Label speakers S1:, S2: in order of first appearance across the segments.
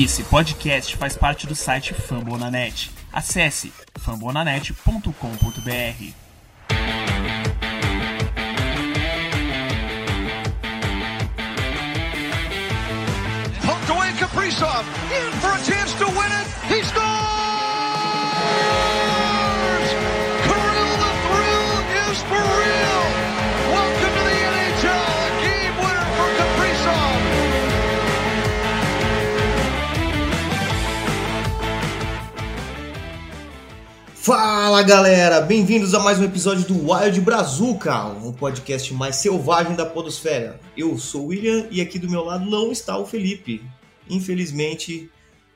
S1: Esse podcast faz parte do site Fambonanet. Acesse fambonanet.com.br.
S2: Poked away Kaprizov. In for a chance to win it. He scores!
S3: Fala galera, bem-vindos a mais um episódio do Wild Brazuca, o podcast mais selvagem da podosfera. Eu sou o William e aqui do meu lado não está o Felipe. Infelizmente,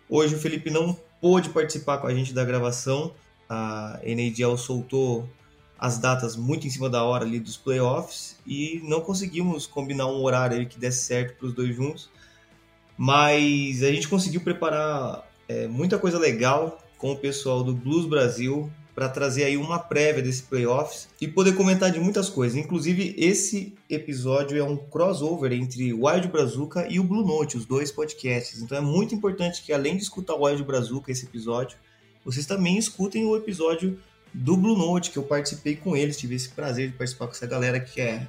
S3: hoje o Felipe não pôde participar com a gente da gravação. A NHL soltou as datas muito em cima da hora ali dos playoffs e não conseguimos combinar um horário aí que desse certo para os dois juntos. Mas a gente conseguiu preparar é, muita coisa legal com o pessoal do Blues Brasil para trazer aí uma prévia desse playoffs e poder comentar de muitas coisas. Inclusive, esse episódio é um crossover entre o Wild Brazuca e o Blue Note, os dois podcasts. Então é muito importante que, além de escutar o Wild Brazuca, esse episódio, vocês também escutem o episódio do Blue Note, que eu participei com eles, tive esse prazer de participar com essa galera que é,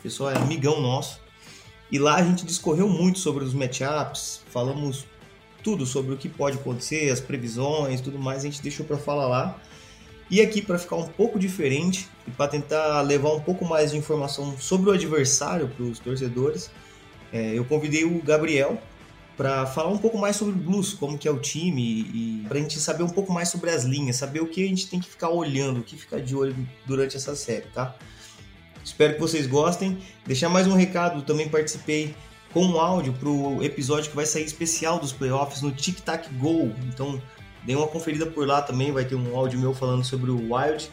S3: pessoal é amigão nosso. E lá a gente discorreu muito sobre os matchups, falamos tudo sobre o que pode acontecer, as previsões, tudo mais, a gente deixou para falar lá. E aqui para ficar um pouco diferente e para tentar levar um pouco mais de informação sobre o adversário para os torcedores, é, eu convidei o Gabriel para falar um pouco mais sobre o Blues, como que é o time e para a gente saber um pouco mais sobre as linhas, saber o que a gente tem que ficar olhando, o que ficar de olho durante essa série, tá? Espero que vocês gostem. Deixar mais um recado, também participei com um áudio para o episódio que vai sair especial dos playoffs no Tic Tac Go. Então, dê uma conferida por lá também, vai ter um áudio meu falando sobre o Wild.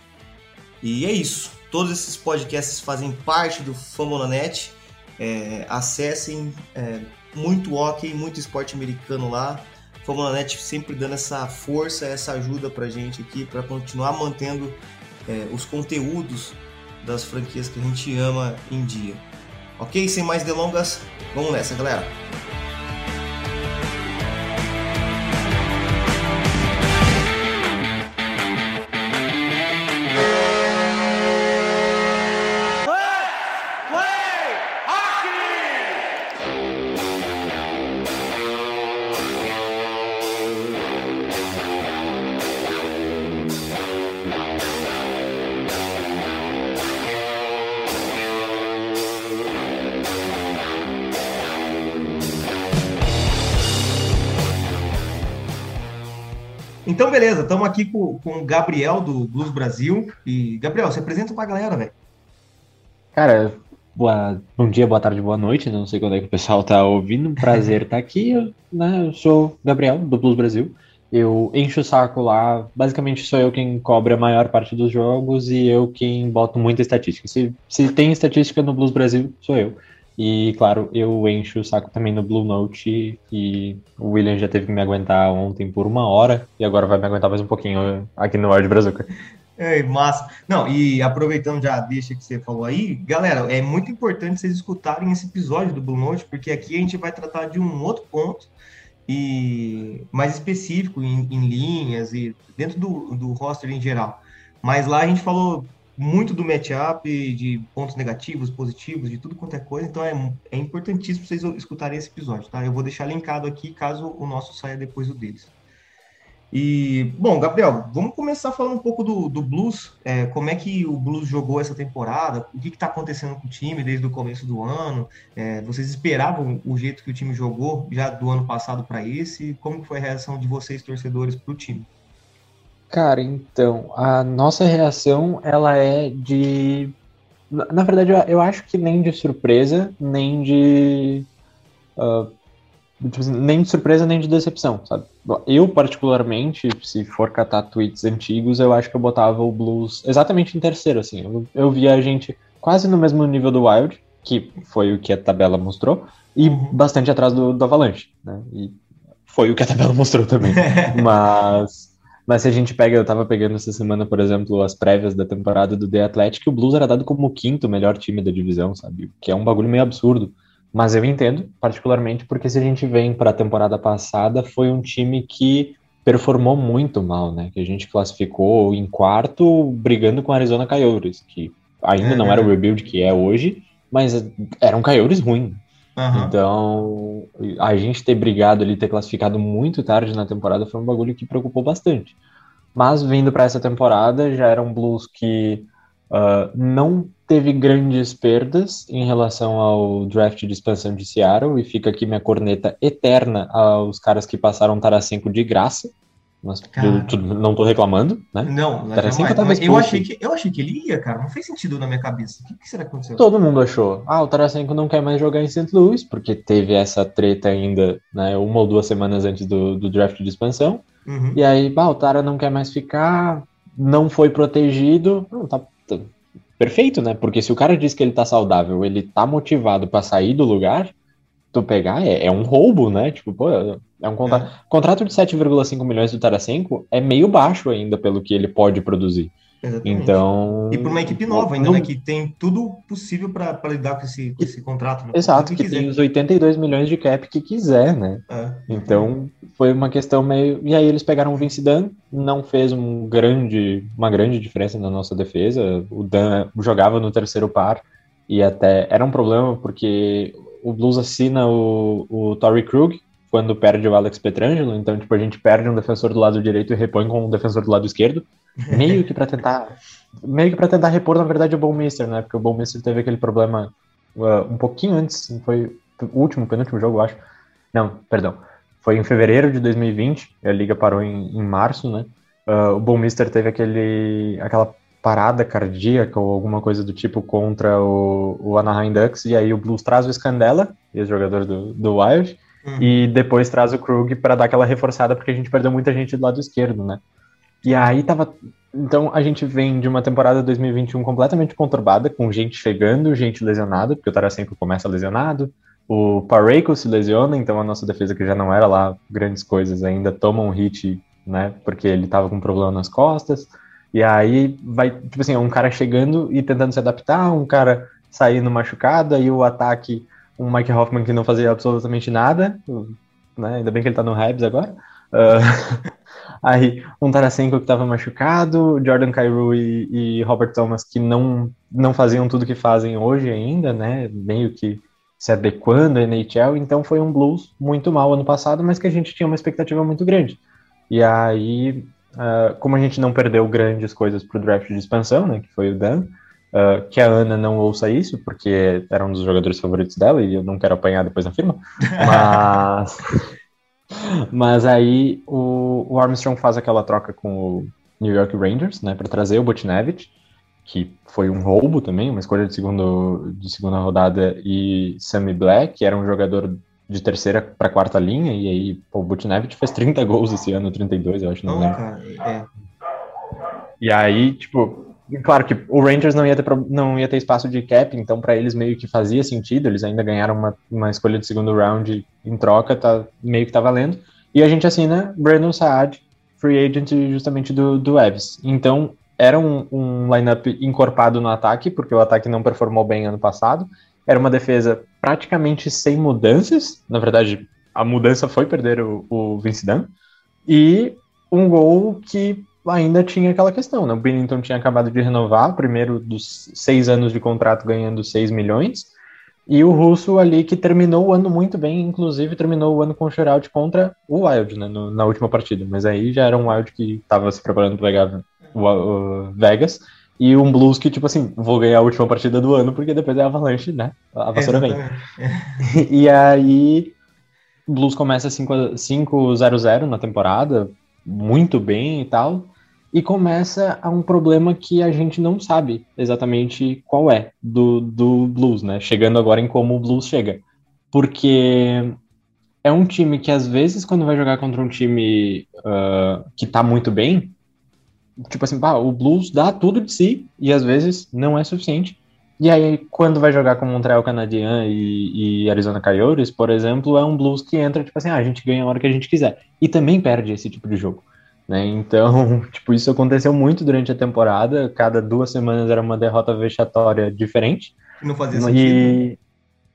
S3: E é isso. Todos esses podcasts fazem parte do Famonanet. É, acessem é, muito hockey, muito esporte americano lá. Famonanet sempre dando essa força, essa ajuda pra gente aqui para continuar mantendo é, os conteúdos das franquias que a gente ama em dia. Ok? Sem mais delongas, vamos nessa, galera. Beleza, estamos aqui com, com o Gabriel do Blues Brasil. E, Gabriel, se apresenta pra galera, velho.
S4: Cara, boa, bom dia, boa tarde, boa noite. Não sei quando é que o pessoal tá ouvindo. Prazer estar aqui. Eu, né, eu sou o Gabriel, do Blues Brasil. Eu encho o saco lá. Basicamente, sou eu quem cobre a maior parte dos jogos e eu quem boto muita estatística. Se, se tem estatística no Blues Brasil, sou eu. E, claro, eu encho o saco também no Blue Note e o William já teve que me aguentar ontem por uma hora e agora vai me aguentar mais um pouquinho aqui no Wild Brazuca.
S3: É, massa. Não, e aproveitando já a deixa que você falou aí, galera, é muito importante vocês escutarem esse episódio do Blue Note, porque aqui a gente vai tratar de um outro ponto e mais específico em, em linhas e dentro do, do roster em geral. Mas lá a gente falou muito do matchup, de pontos negativos, positivos, de tudo quanto é coisa, então é, é importantíssimo vocês escutarem esse episódio, tá? Eu vou deixar linkado aqui caso o nosso saia depois do deles. E, bom, Gabriel, vamos começar falando um pouco do, do Blues, é, como é que o Blues jogou essa temporada, o que está acontecendo com o time desde o começo do ano, é, vocês esperavam o jeito que o time jogou já do ano passado para esse, como foi a reação de vocês, torcedores, para o time?
S4: Cara, então, a nossa reação, ela é de... Na verdade, eu acho que nem de surpresa, nem de... Uh, nem de surpresa, nem de decepção, sabe? Eu, particularmente, se for catar tweets antigos, eu acho que eu botava o Blues exatamente em terceiro, assim. Eu, eu via a gente quase no mesmo nível do Wild, que foi o que a tabela mostrou, e bastante atrás do, do Avalanche, né? E foi o que a tabela mostrou também. Mas... Mas se a gente pega, eu tava pegando essa semana, por exemplo, as prévias da temporada do The Athletic, o Blues era dado como o quinto melhor time da divisão, sabe? Que é um bagulho meio absurdo. Mas eu entendo, particularmente, porque se a gente vem para a temporada passada, foi um time que performou muito mal, né? Que a gente classificou em quarto, brigando com a Arizona Coyotes, que ainda não era o rebuild que é hoje, mas eram Coyotes ruins. Uhum. Então, a gente ter brigado ali, ter classificado muito tarde na temporada foi um bagulho que preocupou bastante. Mas vindo para essa temporada, já era um Blues que uh, não teve grandes perdas em relação ao draft de expansão de Seattle, e fica aqui minha corneta eterna aos caras que passaram Tarasenko de graça. Mas eu, não tô reclamando, né?
S3: Não, Tarasenko tava eu achei, que, eu achei que ele ia, cara. Não fez sentido na minha cabeça. O que, que será que aconteceu?
S4: Todo mundo achou. Ah, o Tarasenko não quer mais jogar em St. Louis, porque teve essa treta ainda, né? Uma ou duas semanas antes do, do draft de expansão. Uhum. E aí, bah, o Tara não quer mais ficar, não foi protegido. Não, tá, tá, perfeito, né? Porque se o cara diz que ele tá saudável, ele tá motivado para sair do lugar, tu pegar é, é, um roubo, né? Tipo, pô, é um contrato. É. Contrato de 7,5 milhões do Tarasenko é meio baixo ainda pelo que ele pode produzir. Exatamente. Então.
S3: E para uma equipe nova ainda, não... né? Que tem tudo possível para lidar com esse, com esse contrato. Né?
S4: Exato, que, que tem os 82 milhões de cap que quiser, né? É. Então foi uma questão meio. E aí eles pegaram o Vince Dunn, não fez um grande, uma grande diferença na nossa defesa. O Dunn jogava no terceiro par e até era um problema porque o Blues assina o, o Tory Krug quando perde o Alex Petrangelo, então tipo a gente perde um defensor do lado direito e repõe com um defensor do lado esquerdo meio que para tentar meio que para tentar repor na verdade o Bowmister, né? Porque o Bowmister teve aquele problema uh, um pouquinho antes, foi o último, penúltimo jogo, eu acho. Não, perdão. Foi em fevereiro de 2020, a liga parou em, em março, né? Uh, o Bowmister teve aquele aquela parada cardíaca ou alguma coisa do tipo contra o, o Anaheim Ducks, e aí o Blues traz o Scandella, ex-jogador do, do Wild, uhum. e depois traz o Krug para dar aquela reforçada, porque a gente perdeu muita gente do lado esquerdo, né? E aí tava. Então a gente vem de uma temporada 2021 completamente conturbada, com gente chegando, gente lesionada, porque o Tarasenko começa lesionado, o Parreiko se lesiona, então a nossa defesa, que já não era lá grandes coisas, ainda toma um hit, né? Porque ele tava com problema nas costas. E aí vai, tipo assim, um cara chegando e tentando se adaptar, um cara saindo machucado, e o ataque, um Mike Hoffman que não fazia absolutamente nada, né? Ainda bem que ele tá no Habs agora. Uh, Aí um Tarasenko que estava machucado, Jordan Cairo e, e, Robert Thomas que não, não faziam tudo que fazem hoje ainda, né? Meio que se adequando à NHL. Então foi um Blues muito mal ano passado, mas que a gente tinha uma expectativa muito grande. E aí, uh, como a gente não perdeu grandes coisas para o draft de expansão, né? Que foi o Dan. Uh, que a Ana não ouça isso, porque era um dos jogadores favoritos dela e eu não quero apanhar depois na firma. Mas mas aí o, o, Armstrong faz aquela troca com o New York Rangers, né, para trazer o Butchnevich, que foi um roubo também, uma escolha de, segundo, de segunda rodada, e Sammy Black, que era um jogador de terceira para quarta linha, e aí pô, o Butchnevich fez 30 gols esse ano, 32, eu acho, não, lembro. é. E aí, tipo, Claro que o Rangers não ia ter, não ia ter espaço de cap, então para eles meio que fazia sentido, eles ainda ganharam uma, uma escolha de segundo round em troca, tá, meio que tá valendo. E a gente assina Brandon Saad, free agent justamente do, do Evs. Então era um, um lineup encorpado no ataque, porque o ataque não performou bem ano passado. Era uma defesa praticamente sem mudanças, na verdade a mudança foi perder o, o Vince Dunn, e um gol que ainda tinha aquela questão, né? O Bennington tinha acabado de renovar, primeiro dos seis anos de contrato ganhando 6 milhões, e o Russo ali que terminou o ano muito bem, inclusive terminou o ano com o shootout contra o Wild, né, no, na última partida, mas aí já era um Wild que estava se preparando para pegar o, o, Vegas, e um Blues que, tipo assim, vou ganhar a última partida do ano, porque depois é a Avalanche, né, a vassoura vem. e aí, Blues começa 5-0-0 na temporada, muito bem e tal, e começa a um problema que a gente não sabe exatamente qual é do, do blues, né? Chegando agora em como o blues chega. Porque é um time que às vezes quando vai jogar contra um time uh, que tá muito bem, tipo assim, pá, o blues dá tudo de si e às vezes não é suficiente. E aí, quando vai jogar com Montreal Canadien e, e, Arizona Coyotes, por exemplo, é um Blues que entra, tipo assim, ah, a gente ganha a hora que a gente quiser. E também perde esse tipo de jogo. Né? Então, tipo, isso aconteceu muito durante a temporada. Cada duas semanas era uma derrota vexatória diferente.
S3: Não fazia sentido. E...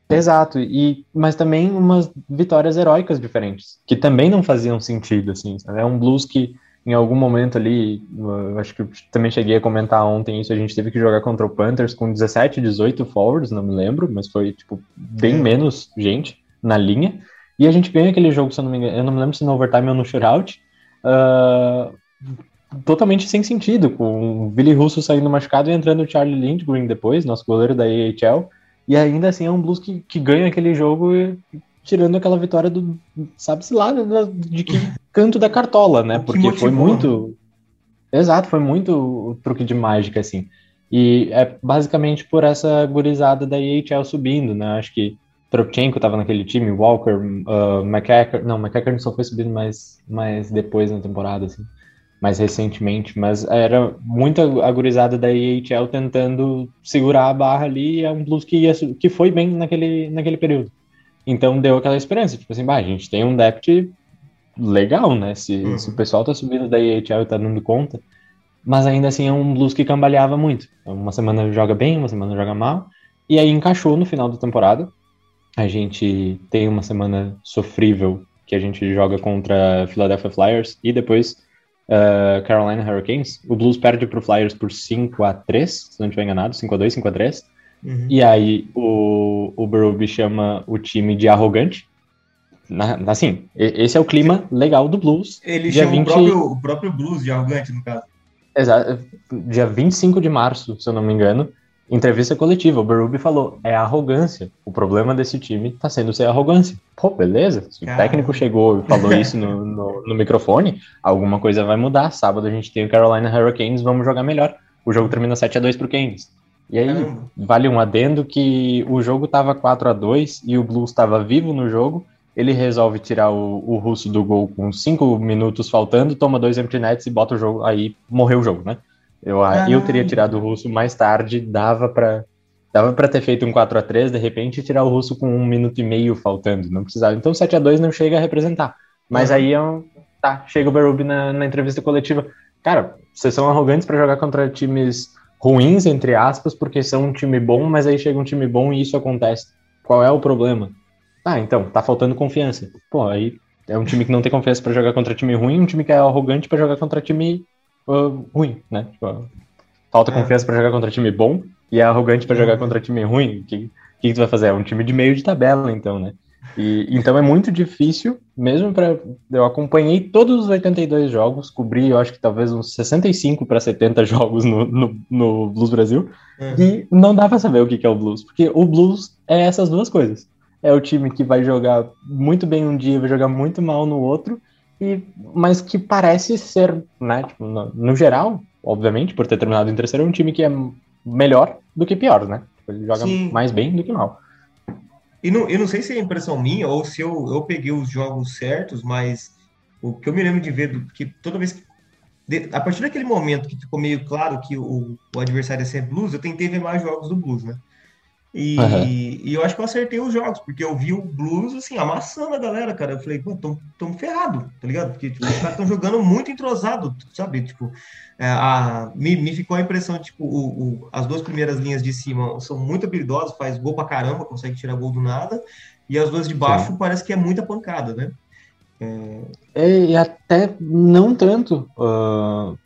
S4: Exato, e, mas também umas vitórias heróicas diferentes, que também não faziam sentido, assim, sabe? É um blues que em algum momento ali, eu acho que também cheguei a comentar ontem isso, a gente teve que jogar contra o Panthers com 17, 18 forwards, não me lembro, mas foi, tipo, bem menos gente na linha, e a gente ganha aquele jogo, se eu não me engano, eu não me lembro se no overtime ou no shootout, uh, totalmente sem sentido, com o Billy Russo saindo machucado e entrando o Charlie Lindgren depois, nosso goleiro da AHL, e ainda assim é um Blues que, que ganha aquele jogo e, tirando aquela vitória do, sabe-se lá, de que canto da cartola, né? Porque foi muito. Exato, foi muito truque de mágica, assim. E é basicamente por essa gurizada da EHL subindo, né? Acho que Tropchenko estava naquele time, Walker, uh, McEacher, não, McEacher só foi subindo mais, mais depois na temporada, assim mais recentemente, mas era muita agorizada da EHL tentando segurar a barra ali, e é um blues que, ia, que foi bem naquele, naquele período. Então deu aquela esperança, tipo assim, bah, a gente tem um depth legal, né? Se, uhum. se o pessoal tá subindo da EHL e tá dando conta, mas ainda assim é um blues que cambaleava muito. Uma semana joga bem, uma semana joga mal, e aí encaixou no final da temporada. A gente tem uma semana sofrível que a gente joga contra Philadelphia Flyers e depois uh, Carolina Hurricanes. O Blues perde para o Flyers por 5 a 3 se não estiver enganado, 5 a 2 5 a 3 uhum. E aí o, o Berube chama o time de arrogante. Na, assim, esse é o clima legal do Blues.
S3: Ele chama 20... o, próprio, o próprio Blues de arrogante, no caso.
S4: Exato. Dia 25 de março, se eu não me engano, entrevista coletiva, o Berube falou, é arrogância. O problema desse time tá sendo ser arrogância. Pô, beleza. Se o técnico chegou e falou isso no, no, no, microfone, alguma coisa vai mudar. Sábado a gente tem o Carolina Hurricanes, vamos jogar melhor. O jogo termina 7 a 2 pro Keynes. E aí, Caramba. vale um adendo que o jogo tava 4 a 2 e o Blues estava vivo no jogo. Ele resolve tirar o, o russo do gol com 5 minutos faltando, toma dois empty nets e bota o jogo. Aí morreu o jogo, né? Eu, ah. eu teria tirado o russo mais tarde, dava para dava para ter feito um 4 a 3 de repente, e tirar o russo com um minuto e meio faltando, não precisava. Então 7 a 2 não chega a representar. Mas uhum. aí é um, tá, chega o Berube na, na entrevista coletiva. Cara, vocês são arrogantes para jogar contra times ruins, entre aspas, porque são um time bom, mas aí chega um time bom e isso acontece. Qual é o problema? Ah, então, tá faltando confiança. Pô, aí é um time que não tem confiança para jogar contra time ruim, um time que é arrogante para jogar contra time uh, ruim, né? Tipo, falta é. confiança para jogar contra time bom e é arrogante para jogar uhum. contra time ruim. O que, que, que tu vai fazer? É um time de meio de tabela, então, né? E, então é muito difícil, mesmo para. Eu acompanhei todos os 82 jogos, cobri, eu acho que talvez uns 65 para 70 jogos no, no, no Blues Brasil, uhum. e não dá para saber o que, que é o Blues, porque o Blues é essas duas coisas. É o time que vai jogar muito bem um dia, vai jogar muito mal no outro, e, mas que parece ser, né, tipo, no, no, geral, obviamente, por ter terminado em terceiro, é um time que é melhor do que pior, né? Tipo, ele joga Sim. mais bem do que mal.
S3: E não, eu não sei se é impressão minha ou se eu, eu peguei os jogos certos, mas o que eu me lembro de ver, que toda vez que. De, a partir daquele momento que ficou meio claro que o, o adversário ia ser Blues, eu tentei ver mais jogos do Blues, né? E, uhum. e, eu acho que eu acertei os jogos, porque eu vi o Blues, assim, amassando a galera, cara. Eu falei, pô, tão, tão ferrado, tá ligado? Porque tipo, os caras estão jogando muito entrosado, sabe? Tipo, é, a, me, me ficou a impressão, tipo, o, o, as duas primeiras linhas de cima são muito habilidosas, faz gol pra caramba, consegue tirar gol do nada. E as duas de baixo Sim. parece que é muita pancada, né?
S4: É... E até não tanto. Uh,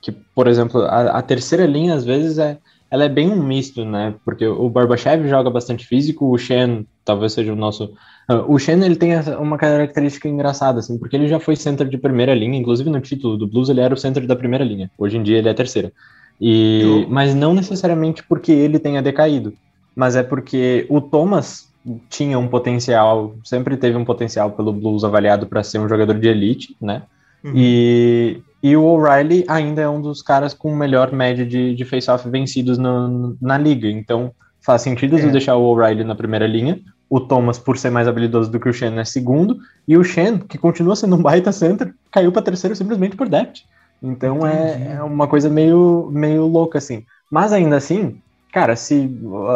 S4: que, por exemplo, a, a terceira linha, às vezes, é ela é bem um misto, né? Porque o Barbachev joga bastante físico, o Shen talvez seja o nosso. Uh, o Shen ele tem uma característica engraçada, assim, porque ele já foi center de primeira linha, inclusive no título do Blues ele era o center da primeira linha. Hoje em dia ele é a terceira. E, mas não necessariamente porque ele tenha decaído, mas é porque o Thomas tinha um potencial, sempre teve um potencial pelo Blues avaliado para ser um jogador de elite, né? Uhum. E e o O'Reilly ainda é um dos caras com melhor média de, de face-off vencidos no, na liga. Então faz sentido é. deixar o O'Reilly na primeira linha. O Thomas, por ser mais habilidoso do que o Shen, é segundo. E o Shen, que continua sendo um baita center, caiu para terceiro simplesmente por depth. Então é, é, uma coisa meio, meio louca, assim. Mas ainda assim, cara, se.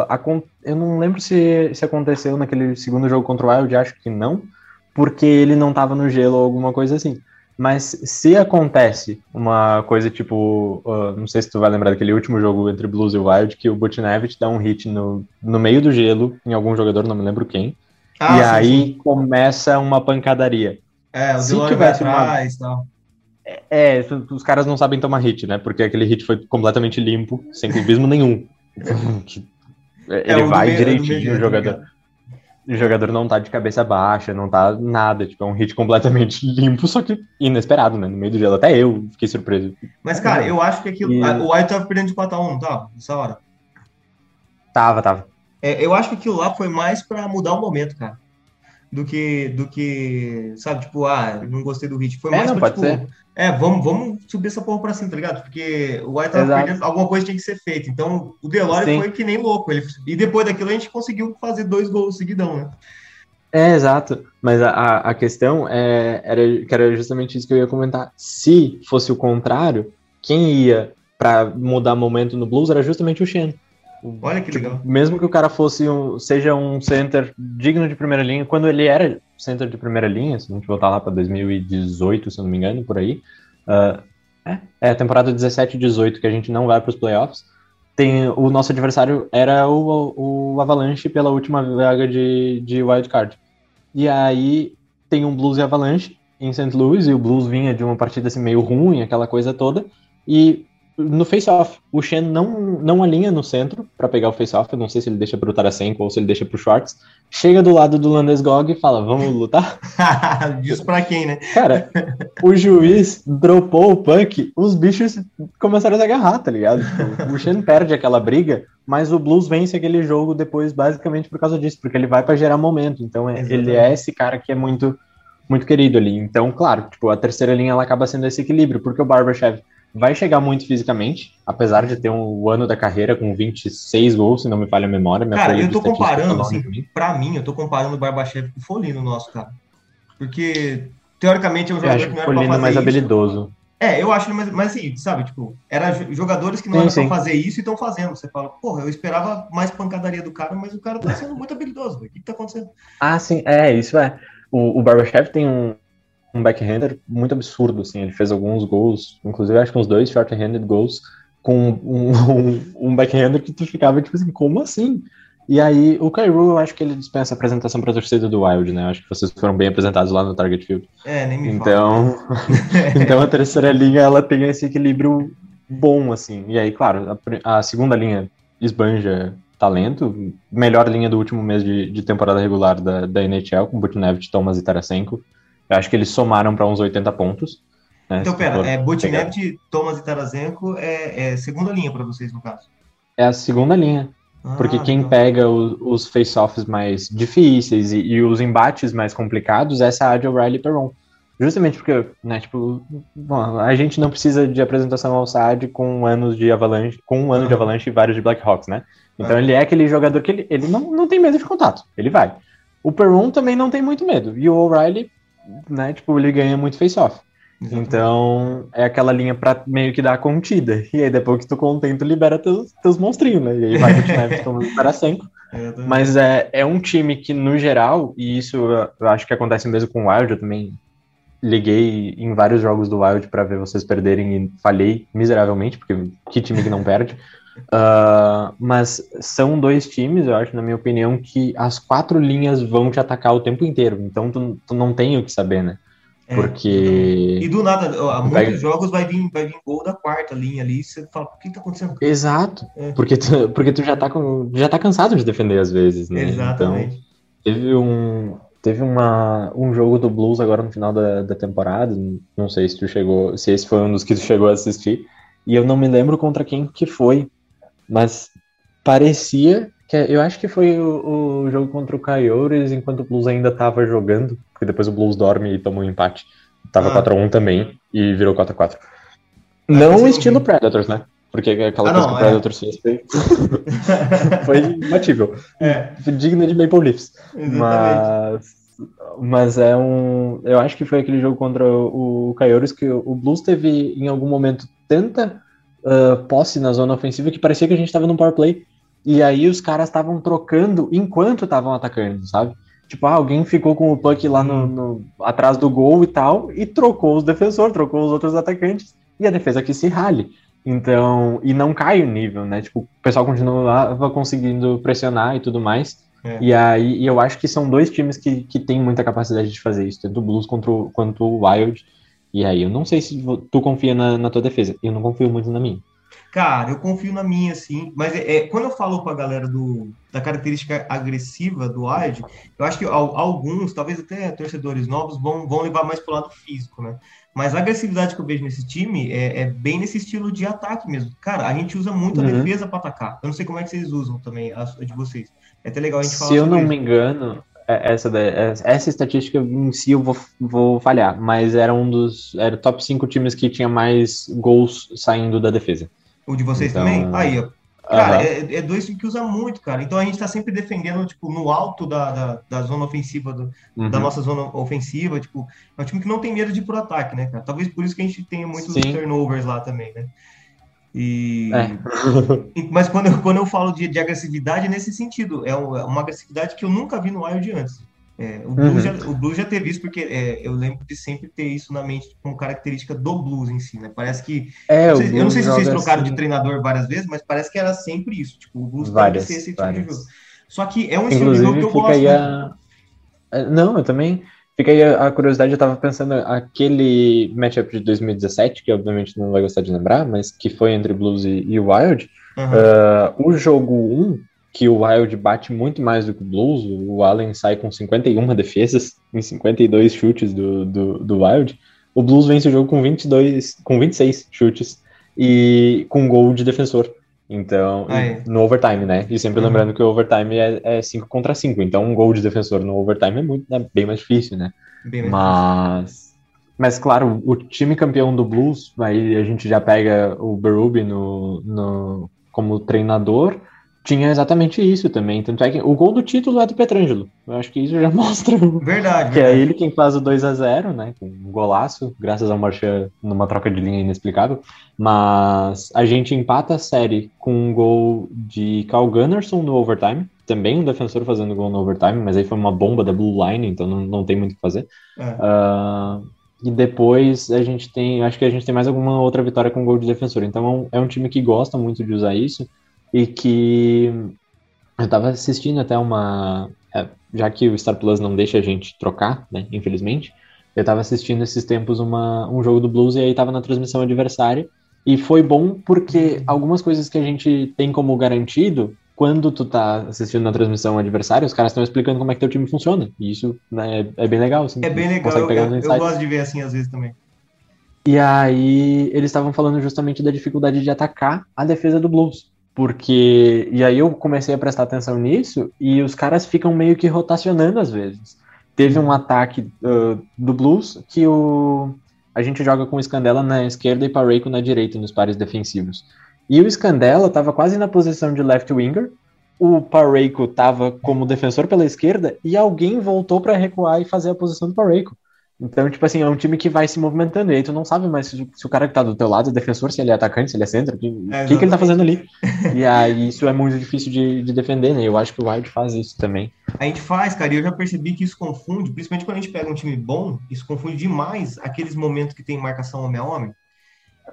S4: A, eu não lembro se, se aconteceu naquele segundo jogo contra o Wild, acho que não, porque ele não tava no gelo ou alguma coisa assim. Mas se acontece uma coisa tipo, uh, não sei se tu vai lembrar daquele último jogo entre Blues e Wild, que o Butnevich dá um hit no, no meio do gelo em algum jogador, não me lembro quem,
S3: Ah,
S4: e
S3: sim,
S4: aí
S3: sim.
S4: começa uma pancadaria.
S3: É, o
S4: se
S3: vai
S4: tivesse uma-
S3: atrás e tal.
S4: É, os caras não sabem tomar hit, né? Porque aquele hit foi completamente limpo, sem clubismo nenhum.
S3: É,
S4: Ele
S3: do
S4: vai
S3: meio- é
S4: direitinho, o jogador. O jogador não tá de cabeça baixa, não tá nada. Tipo, é um hit completamente limpo, só que inesperado, né? No meio do gelo. Até eu fiquei surpreso.
S3: Mas, cara, eu acho que aquilo.
S4: E-
S3: O Wild tava perdendo de 4x1, não tava? Nessa hora.
S4: Tava, tava.
S3: É, eu acho que aquilo lá foi mais pra mudar o momento, cara. Do que, do que, sabe, tipo, ah, não gostei do hit. Foi
S4: É,
S3: mais
S4: não,
S3: pra,
S4: pode
S3: tipo,
S4: ser.
S3: É, vamos, vamos subir essa porra pra cima, tá ligado? Porque o White tava
S4: Exato.
S3: perdendo, alguma coisa tinha que ser feita. Então, o Delore foi que nem louco. Ele, e depois daquilo a gente conseguiu fazer dois gols seguidão, né?
S4: É, exato. Mas a, a, questão é, era, que era justamente isso que eu ia comentar. Se fosse o contrário, quem ia pra mudar momento no Blues era justamente o Shen.
S3: Olha que legal.
S4: Mesmo que o cara fosse um, seja um center digno de primeira linha, quando ele era center de primeira linha, se a gente voltar lá para 2018, se eu não me engano, por aí, ah, é, é a temporada 17 e 18 que a gente não vai para os playoffs. Tem, o nosso adversário era o, o Avalanche pela última vaga de, de wild card. E aí tem um Blues e Avalanche em St. Louis, e o Blues vinha de uma partida assim meio ruim, aquela coisa toda, e no face-off, o Shen não, não alinha no centro para pegar o face-off, eu não sei se ele deixa pro Tarasenko ou se ele deixa pro Schwartz, chega do lado do Landeskog e fala, vamos lutar?
S3: Diz pra quem, né?
S4: Cara, o juiz dropou o puck, os bichos começaram a se agarrar, tá ligado? Tipo, o Shen perde aquela briga, mas o Blues vence aquele jogo depois basicamente por causa disso, porque ele vai para gerar momento, então é- ele
S3: Exatamente.
S4: é esse cara que é muito muito querido ali. Então, claro, tipo, a terceira linha ela acaba sendo esse equilíbrio, porque o Barbashev vai chegar muito fisicamente, apesar de ter um ano da carreira com 26 gols, se não me falha a memória.
S3: Cara, eu tô
S4: estatística
S3: comparando,
S4: tá
S3: assim,
S4: pra mim.
S3: eu tô comparando o Barbachev com o Folino nosso, cara. Porque, teoricamente, é um
S4: Eu
S3: jogador
S4: acho
S3: que não
S4: o
S3: era pra
S4: Folino
S3: fazer
S4: mais
S3: isso.
S4: habilidoso.
S3: É, eu acho ele mais, mas assim, sabe, tipo, era jo- jogadores que não
S4: Sim,
S3: eram pra fazer isso e estão fazendo. Você fala, porra, eu esperava mais pancadaria do cara, mas o cara tá sendo muito habilidoso. O que, que tá acontecendo?
S4: Ah, sim, é, isso é. O, o Barbashev tem um, um backhander muito absurdo, assim, ele fez alguns gols, inclusive acho que uns dois short-handed goals, com um, um, um backhander que tu ficava, tipo assim, como assim? E aí, o Kairu, eu acho que ele dispensa apresentação pra torcida do Wild, né? Eu acho que vocês foram bem apresentados lá no Target Field.
S3: É, nem me fala.
S4: Então, então a terceira linha, ela tem esse equilíbrio bom, assim. E aí, claro, a, a segunda linha esbanja talento, melhor linha do último mês de, de temporada regular da, da NHL, com Butnevich, Thomas e Tarasenko. Eu acho que eles somaram para uns 80 pontos. né,
S3: Então, pera, é. Botnev, Thomas e Tarasenko é, é segunda linha pra vocês, no caso.
S4: É a segunda linha. Porque
S3: Ah,
S4: quem
S3: legal.
S4: pega o- os face-offs mais difíceis e, e os embates mais complicados é essa Adil Riley Perron. Justamente porque, né, tipo, bom, a gente não precisa de apresentação ao Saad com anos de Avalanche, com um ano de
S3: Aham.
S4: Avalanche e vários de Blackhawks, né? Então
S3: Aham.
S4: ele é aquele jogador que ele, ele não, não tem medo de contato, ele vai. O Perron também não tem muito medo. E o O'Reilly, né, tipo, ele ganha muito face-off. Então, é aquela linha pra meio que dar a contida. E aí, depois que tu contenta, libera teus, teus monstrinhos, né? E aí vai continuar tomando 5.
S3: Exatamente.
S4: Mas é, é um time que, no geral, e isso eu acho que acontece mesmo com o Wild, eu também liguei em vários jogos do Wild pra ver vocês perderem e falhei miseravelmente, porque que time que não perde. Ah, mas são dois times, eu acho, na minha opinião, que as quatro linhas vão te atacar o tempo inteiro. Então tu, tu não tem o que saber, né?
S3: É,
S4: Porque.
S3: E do nada, ó,
S4: Pega-
S3: muitos jogos vai vir, vai vir gol da quarta linha ali, e você fala, o que tá acontecendo?
S4: Exato.
S3: É.
S4: Porque tu, porque tu já tá, com, já tá cansado de defender às vezes, né? Então,
S3: Exatamente.
S4: teve um, teve uma, um jogo do Blues agora no final da, da temporada. Não sei se tu chegou, se esse foi um dos que tu chegou a assistir. E eu não me lembro contra quem que foi, mas parecia que eu acho que foi o, o jogo contra o Coyotes enquanto o Blues ainda tava jogando, porque depois o Blues dorme e toma um empate. Tava
S3: Ah.
S4: 4x1 também e virou 4x4.
S3: mas
S4: Não
S3: não
S4: estilo. Predators, né? Porque aquela
S3: Ah,
S4: coisa
S3: não,
S4: que o
S3: é.
S4: Predators fez foi, foi imbatível.
S3: É,
S4: Digna de Maple Leafs.
S3: exatamente.
S4: Mas, mas é um. Eu acho que foi aquele jogo contra o, Coyotes que o Blues teve em algum momento tanta ah, posse na zona ofensiva que parecia que a gente estava num power play. E aí os caras estavam trocando enquanto estavam atacando, sabe? Tipo, ah, alguém ficou com o puck lá no, no, atrás do gol e tal, e trocou os defensores, trocou os outros atacantes, e a defesa que se rale. Então, e não cai o nível, né? Tipo, o pessoal continuava conseguindo pressionar e tudo mais. É. E aí e eu acho que são dois times que, que têm muita capacidade de fazer isso, tanto o Blues quanto, quanto o Wild. E aí eu não sei se tu confia na, na tua defesa. Eu não confio muito na minha.
S3: Cara, eu confio na minha, sim. Mas é, é, quando eu falo com a galera do, da característica agressiva do Wild, eu acho que alguns, talvez até torcedores novos, vão, vão levar mais pro lado físico, né? Mas a agressividade que eu vejo nesse time é, é bem nesse estilo de ataque mesmo. Cara, a gente usa muito a uhum. defesa para atacar. Eu não sei como é que vocês usam também, a, a de vocês. É até legal a gente
S4: falar Se eu não isso. me engano, essa, essa estatística em si eu vou, vou falhar, mas era um dos. Era top 5 times que tinha mais gols saindo da defesa.
S3: O de vocês então, também? Aí, ó. Cara, é, é, dois que usa muito, cara. Então a gente tá sempre defendendo, tipo, no alto da, da, da zona ofensiva, do, uhum. da nossa zona ofensiva. Tipo, é um time que não tem medo de ir pro ataque, né, cara? Talvez por isso que a gente tenha muitos Sim. turnovers lá também, né? E... É. Mas quando eu, quando eu falo de, de agressividade, é nesse sentido. É, é uma agressividade que eu nunca vi no Wild antes. É, o, blues uhum. já, o blues já teve isso, porque é, eu lembro de sempre ter isso na mente como característica do blues em si, né? Parece que. É, eu, não sei, eu não sei se vocês trocaram assim... de treinador várias vezes, mas parece que era sempre isso. Tipo, o blues várias, tem que ser esse tipo de jogo. Só que é um estilo de jogo que eu gosto. A...
S4: É, não, eu também. Fica aí a curiosidade, eu tava pensando aquele matchup de 2017, que obviamente não vai gostar de lembrar, mas que foi entre Blues e, e Wild. Uhum. Uh, o jogo 1 que o Wild bate muito mais do que o Blues. O Allen sai com 51 defesas em 52 chutes do, do, do Wild. O Blues vence o jogo com 22, com 26 chutes e com gol de defensor. Então, é. no overtime, né? E sempre uhum. lembrando que o overtime é 5 é contra 5. Então, um gol de defensor no overtime é, muito, é bem mais difícil, né? Mais mas, difícil. mas, claro, o time campeão do Blues, aí a gente já pega o Berube no, no, como treinador tinha exatamente isso também. Tanto é que o gol do título é do Petrangelo. Eu acho que isso já mostra.
S3: Verdade.
S4: Que é verdade. é ele quem faz o 2 a 0 né? Com um golaço, graças ao Marchand numa troca de linha inexplicável. Mas a gente empata a série com um gol de Cal Gunnarsson no overtime. Também um defensor fazendo gol no overtime, mas aí foi uma bomba da Blue Line, então não, não tem muito o que fazer. É. Uh, e depois a gente tem, acho que a gente tem mais alguma outra vitória com gol de defensor. Então é um time que gosta muito de usar isso e que eu estava assistindo até uma. É, já que o Star Plus não deixa a gente trocar, né? Infelizmente, eu estava assistindo esses tempos uma, um jogo do Blues e aí estava na transmissão adversária. E foi bom porque algumas coisas que a gente tem como garantido, quando tu tá assistindo na transmissão adversária, os caras estão explicando como é que teu time funciona. E isso né, é, bem legal. Assim,
S3: é bem legal, eu, eu gosto de ver assim às vezes também.
S4: E aí eles estavam falando justamente da dificuldade de atacar a defesa do Blues. Porque. E aí eu comecei a prestar atenção nisso e os caras ficam meio que rotacionando às vezes. Teve um ataque uh, do Blues que o, a gente joga com o Scandella na esquerda e Pareco na direita nos pares defensivos. E o Scandella estava quase na posição de left winger, o Pareco estava como defensor pela esquerda e alguém voltou para recuar e fazer a posição do Pareco. Então, tipo assim, é um time que vai se movimentando, e aí tu não sabe mais se, se o cara que tá do teu lado é defensor, se ele é atacante, se ele é centro, o que, é, que, que, ele tá fazendo ali. e aí isso é muito difícil de, de defender, né? Eu acho que o Wild faz isso também.
S3: A gente faz, cara, e eu já percebi que isso confunde, principalmente quando a gente pega um time bom, isso confunde demais aqueles momentos que tem marcação homem a homem.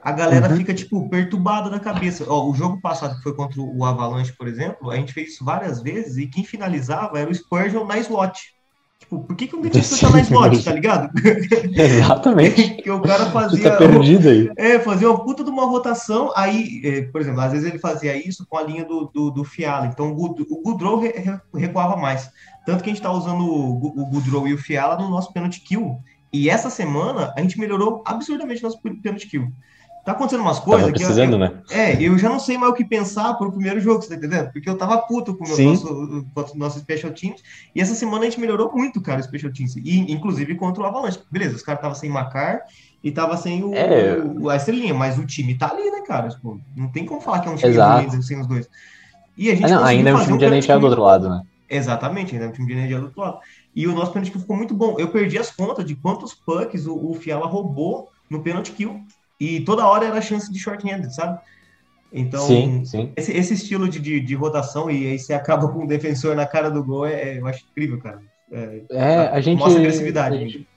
S3: A galera uhum. fica, tipo, perturbada da cabeça. Ó, o jogo passado, que foi contra o Avalanche, por exemplo, a gente fez isso várias vezes, e quem finalizava era o Spurgeon na slot. Tipo, por que, que um dentista tá na slot, tá ligado?
S4: Exatamente.
S3: que o cara fazia.
S4: Tá perdido aí.
S3: É, fazia uma puta de uma rotação, aí, é, por exemplo, às vezes ele fazia isso com a linha do, do, do Fiala. Então o Goodrow re, re, recuava mais. Tanto que a gente tá usando o, o Goodrow e o Fiala no nosso penalty kill. E essa semana a gente melhorou absurdamente nosso penalty kill. Tá acontecendo umas coisas
S4: que. Eu, eu,
S3: né? É, eu já não sei mais o que pensar pro primeiro jogo, você tá entendendo? Porque eu tava puto com o nosso, nosso Special Teams. E essa semana a gente melhorou muito, cara, o Special Teams. E, inclusive contra o Avalanche. Beleza, os caras estavam sem Macar e tava sem o, é. o, a estrelinha, mas o time tá ali, né, cara? Tipo, não tem como falar que é um time ruim sem os dois.
S4: E a gente ah, não, ainda é um time de NHL do outro lado, né?
S3: Exatamente, ainda é um time de NHL do outro lado. E o nosso pênalti kill ficou muito bom. Eu perdi as contas de quantos pucks o, o Fiala roubou no pênalti kill. E toda hora era chance de short-handed, sabe? Então, sim, sim. Esse, esse, estilo de, de, de, rotação e aí você acaba com o defensor na cara do gol, é, é, eu acho incrível, cara. É,
S4: É, a gente.
S3: Mostra agressividade.
S4: a gente-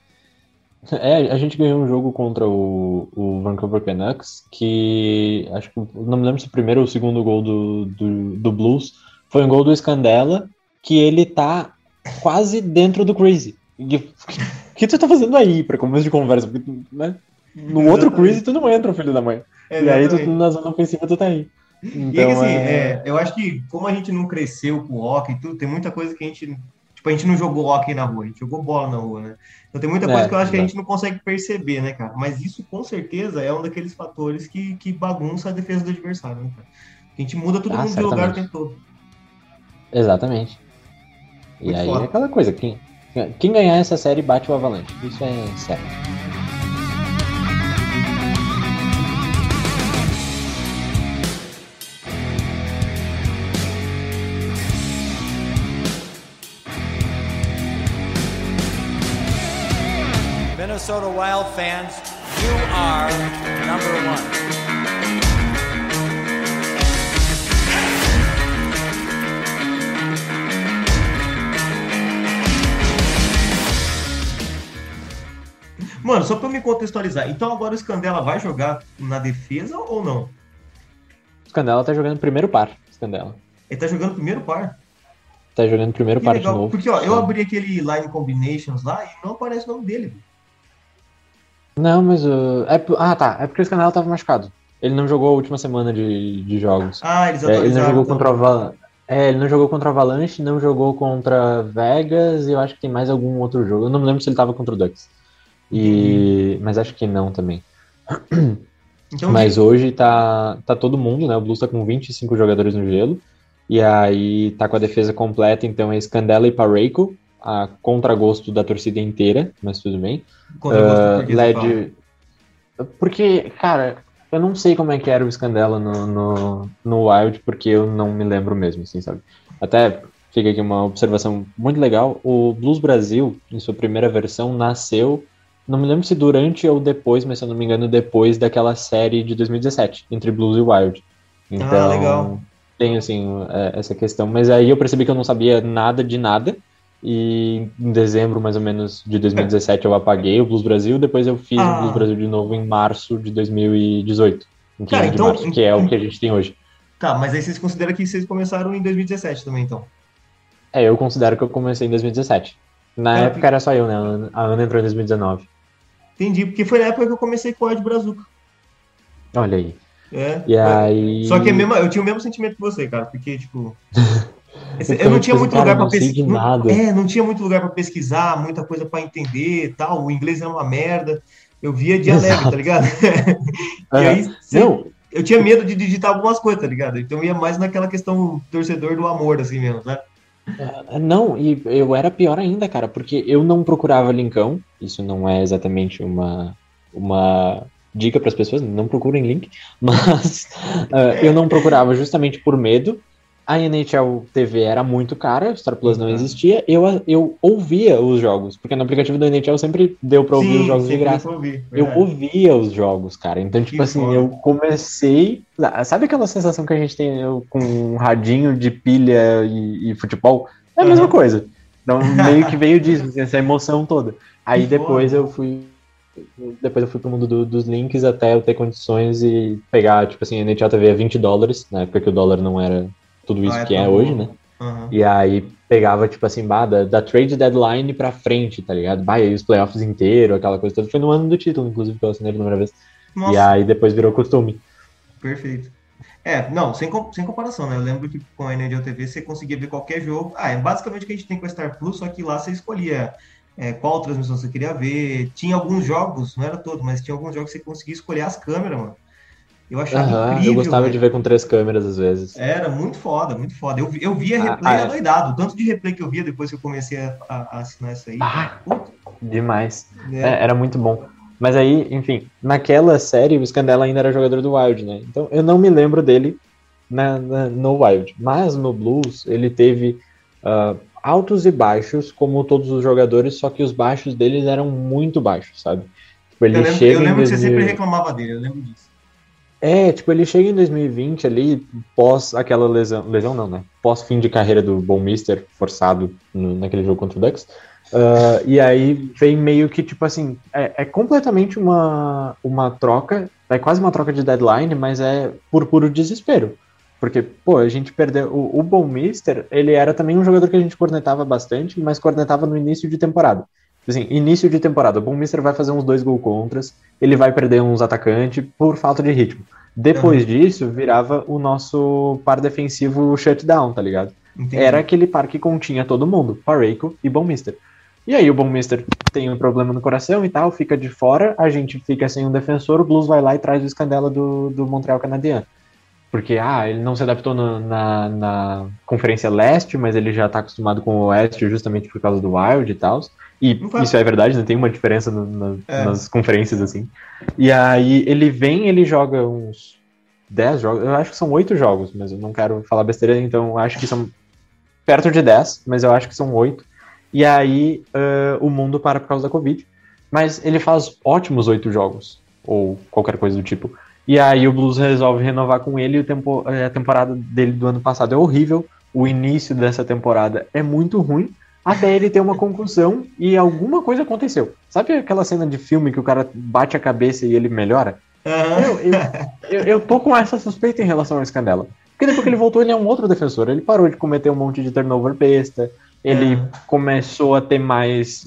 S4: É, a gente ganhou um jogo contra o, o Vancouver Canucks, que acho que não me lembro se o primeiro ou o segundo gol do, do, do Blues foi um gol do Scandella, que ele tá quase dentro do Crazy. O que tu tá fazendo aí pra começo de conversa? Porque, né? No outro
S3: Exatamente.
S4: Crazy tu não entra, filho da mãe. E aí tu,
S3: Exatamente.
S4: na zona ofensiva tu tá aí.
S3: E é que,
S4: Então,
S3: assim,
S4: é...
S3: é, eu acho que como a gente não cresceu com o hockey e tudo, tem muita coisa que a gente. Tipo, a gente não jogou hockey na rua, a gente jogou bola na rua, né? Então tem muita coisa
S4: É,
S3: que eu acho que a gente não consegue perceber, né, cara? Mas isso com certeza é um daqueles fatores que, que bagunça a defesa do adversário, né, cara? A gente muda todo
S4: Ah,
S3: mundo de lugar o
S4: certamente.
S3: tempo todo.
S4: Exatamente. E
S3: Muito
S4: aí
S3: foda.
S4: é aquela coisa, quem, quem ganhar essa série bate o Avalanche. Isso é certo.
S5: Minnesota Wild fans, you are number one.
S3: Mano, só pra me contextualizar, então agora o Scandella vai jogar na defesa ou não?
S4: Scandella tá jogando primeiro par. Scandella.
S3: Ele tá jogando primeiro par.
S4: Tá jogando primeiro
S3: Que
S4: par de
S3: legal.
S4: novo.
S3: Porque, ó, eu abri aquele line combinations lá e não aparece o nome dele.
S4: Não, mas o. É, por- ah, tá. É porque o Scandella tava machucado. Ele não jogou a última semana de, de jogos.
S3: Ah, eles
S4: É, ele não jogou
S3: então.
S4: contra o Ava... É, ele não jogou contra o Avalanche, não jogou contra Vegas e eu acho que tem mais algum outro jogo. Eu não me lembro se ele tava contra o Ducks. E... Mas acho que não também.
S3: Então,
S4: Mas hoje tá, tá todo mundo, né? O Blues tá com 25 jogadores no gelo. E aí tá com a defesa completa, então é Scandella e Parreiko, a contragosto da torcida inteira, mas tudo bem.
S3: quando eu gosto
S4: Ah,
S3: falo.
S4: LED. Porque, cara, eu não sei como é que era o Scandella no, no, no Wild, porque eu não me lembro mesmo, assim, sabe? Até fica aqui uma observação muito legal. O Blues Brasil, em sua primeira versão, nasceu. Não me lembro se durante ou depois, mas se eu não me engano, depois daquela série de 2017, entre Blues e Wild. Então,
S3: Ah, legal.
S4: tem assim, é, essa questão. Mas aí eu percebi que eu não sabia nada de nada. E em dezembro, mais ou menos, de 2017, eu apaguei o Blues Brasil. Depois eu fiz
S3: Ah.
S4: o Blues Brasil de novo em março de 2018. Em 15
S3: Cara,
S4: de
S3: então-
S4: março, que é o que a gente tem hoje.
S3: Tá, mas aí vocês consideram que vocês começaram em 2017 também, então.
S4: É, eu considero que eu comecei em 2017. Na
S3: É,
S4: época era só eu, né? A Ana- entrou em 2019.
S3: Entendi, porque foi na época que eu comecei com o Wild Brazuca.
S4: Olha aí.
S3: É.
S4: E aí.
S3: Só que é mesmo, eu tinha o mesmo sentimento que você, cara, porque, tipo.
S4: Então,
S3: eu não tinha muito lugar
S4: de
S3: pesquisar. É, não tinha muito lugar pra pesquisar, muita coisa pra entender tal. O inglês era uma merda. Eu via
S4: Exato.
S3: tá ligado? e aí, cê-
S4: Não,
S3: eu tinha medo de digitar algumas coisas, tá ligado? Então eu ia mais naquela questão torcedor do amor, assim mesmo, né?
S4: É, Não, e eu era pior ainda, cara, porque eu não procurava linkão. Isso não é exatamente uma, uma dica para as pessoas, não procurem link, mas ah, eu não procurava justamente por medo. A NHL TV era muito cara, o Star Plus não
S3: Uhum.
S4: existia. Eu, eu ouvia os jogos, porque no aplicativo da NHL sempre deu para ouvir os jogos de graça.
S3: pra ouvir,
S4: Eu ouvia os jogos, cara. Então, tipo
S3: Que
S4: assim,
S3: foda.
S4: eu comecei. Sabe aquela sensação que a gente tem eu, com um radinho de pilha e, e futebol? É a mesma
S3: Aham.
S4: coisa. Então, meio que veio disso, assim, essa emoção toda. Aí
S3: Que
S4: depois
S3: foda.
S4: eu fui. Depois eu fui pro mundo do- dos links até eu ter condições e pegar, tipo assim, a NHL TV a 20 dólares, na época que o dólar não era tudo isso
S3: Ah, é
S4: que é
S3: tão
S4: hoje,
S3: bom.
S4: né?
S3: Aham.
S4: E aí pegava, tipo assim, bah, da, da trade deadline pra frente, tá ligado? Bah, e aí os playoffs inteiro, aquela coisa toda. Foi no ano do título, inclusive, que eu assinei pela primeira vez.
S3: Nossa,
S4: E aí depois virou costume.
S3: perfeito. É, não, sem, sem comparação, né? Eu lembro que com a NHL TV você conseguia ver qualquer jogo. Ah, é basicamente o que a gente tem com a Star Plus, só que lá você escolhia é, qual transmissão você queria ver. Tinha alguns jogos, não era todo, mas tinha alguns jogos que você conseguia escolher as câmeras, mano. Eu achava
S4: Aham,
S3: incrível.
S4: eu gostava
S3: velho.
S4: de ver com três câmeras às vezes.
S3: Era muito foda, muito foda. Eu, eu via
S4: Ah,
S3: replay
S4: ah, é.
S3: adoidado. O tanto de replay que eu via depois que eu comecei a, a- a assinar isso aí.
S4: Ah. Demais.
S3: né?
S4: É, era muito bom. Mas aí, enfim, naquela série o Scandella ainda era jogador do Wild, né? Então eu não me lembro dele na, na- no Wild. Mas no Blues ele teve ah, altos e baixos, como todos os jogadores, só que os baixos deles eram muito baixos, sabe? Tipo, ele
S3: Eu lembro,
S4: chega
S3: eu
S4: em
S3: lembro que você
S4: 2000
S3: sempre reclamava dele, eu lembro disso.
S4: É, tipo, ele chega em 2020 ali, pós aquela lesão. Lesão não, né? Pós fim de carreira do Bom Mister, forçado no, naquele jogo contra o Ducks. Uh, e aí vem meio que, tipo assim, é, é, completamente uma, uma troca, é quase uma troca de deadline, mas é por puro desespero. Porque, pô, a gente perdeu. O, o Bom Mister, ele era também um jogador que a gente cornetava bastante, mas cornetava no início de temporada. Assim, início de temporada, o Bom Mister vai fazer uns dois gol contras, ele vai perder uns atacantes por falta de ritmo. Depois uhum. disso, virava o nosso par defensivo shutdown, tá ligado? Entendi. Era aquele par que continha todo mundo, Pareco e Bom Mister. E aí o Bom Mister tem um problema no coração e tal, fica de fora, a gente fica sem um defensor, o Blues vai lá e traz o escandela do, do Montreal Canadiens. Porque, ah, ele não se adaptou no, na, na Conferência Leste, mas ele já tá acostumado com o Oeste justamente por causa do Wild e tal. E isso é verdade, não né? tem uma diferença no, no, é. nas conferências, assim. E aí ele vem, ele joga uns 10 jogos, eu acho que são 8 jogos, mas eu não quero falar besteira, então acho que são perto de 10, mas eu acho que são 8. E aí uh, o mundo para por causa da Covid. Mas ele faz ótimos 8 jogos, ou qualquer coisa do tipo. E aí o Blues resolve renovar com ele e o tempo, a temporada dele do ano passado é horrível. O início dessa temporada é muito ruim até ele ter uma concussão e alguma coisa aconteceu. Sabe aquela cena de filme que o cara bate a cabeça e ele melhora? Uhum. Eu, eu, eu, tô com essa suspeita em relação ao Scandella. Porque depois que ele voltou, ele é um outro defensor. Ele parou de cometer um monte de turnover besta. Ele uhum. começou a ter mais.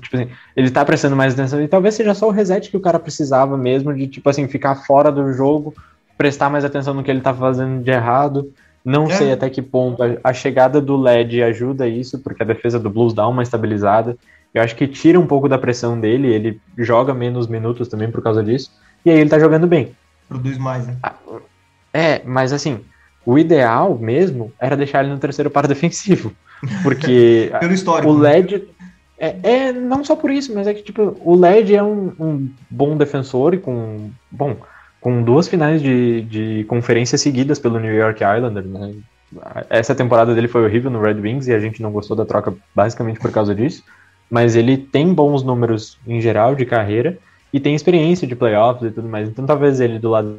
S4: Tipo assim, ele tá prestando mais atenção. E talvez seja só o reset que o cara precisava mesmo, de, tipo assim, ficar fora do jogo, prestar mais atenção no que ele tá fazendo de errado. Não é. sei até que ponto a, a, chegada do LED ajuda isso, porque a defesa do Blues dá uma estabilizada. Eu acho que tira um pouco da pressão dele, ele joga menos minutos também por causa disso, e aí ele tá jogando bem.
S3: Produz mais, né? Ah,
S4: é, mas assim, o ideal mesmo era deixar ele no terceiro par defensivo. Porque
S3: Pelo histórico,
S4: o LED. Né? É, é, não só por isso, mas é que tipo, o LED é um, um bom defensor e com. Bom, com duas finais de, de conferência seguidas pelo New York Islanders, né? Essa temporada dele foi horrível no Red Wings e a gente não gostou da troca basicamente por causa disso. Mas ele tem bons números em geral de carreira e tem experiência de playoffs e tudo mais. Então talvez ele do lado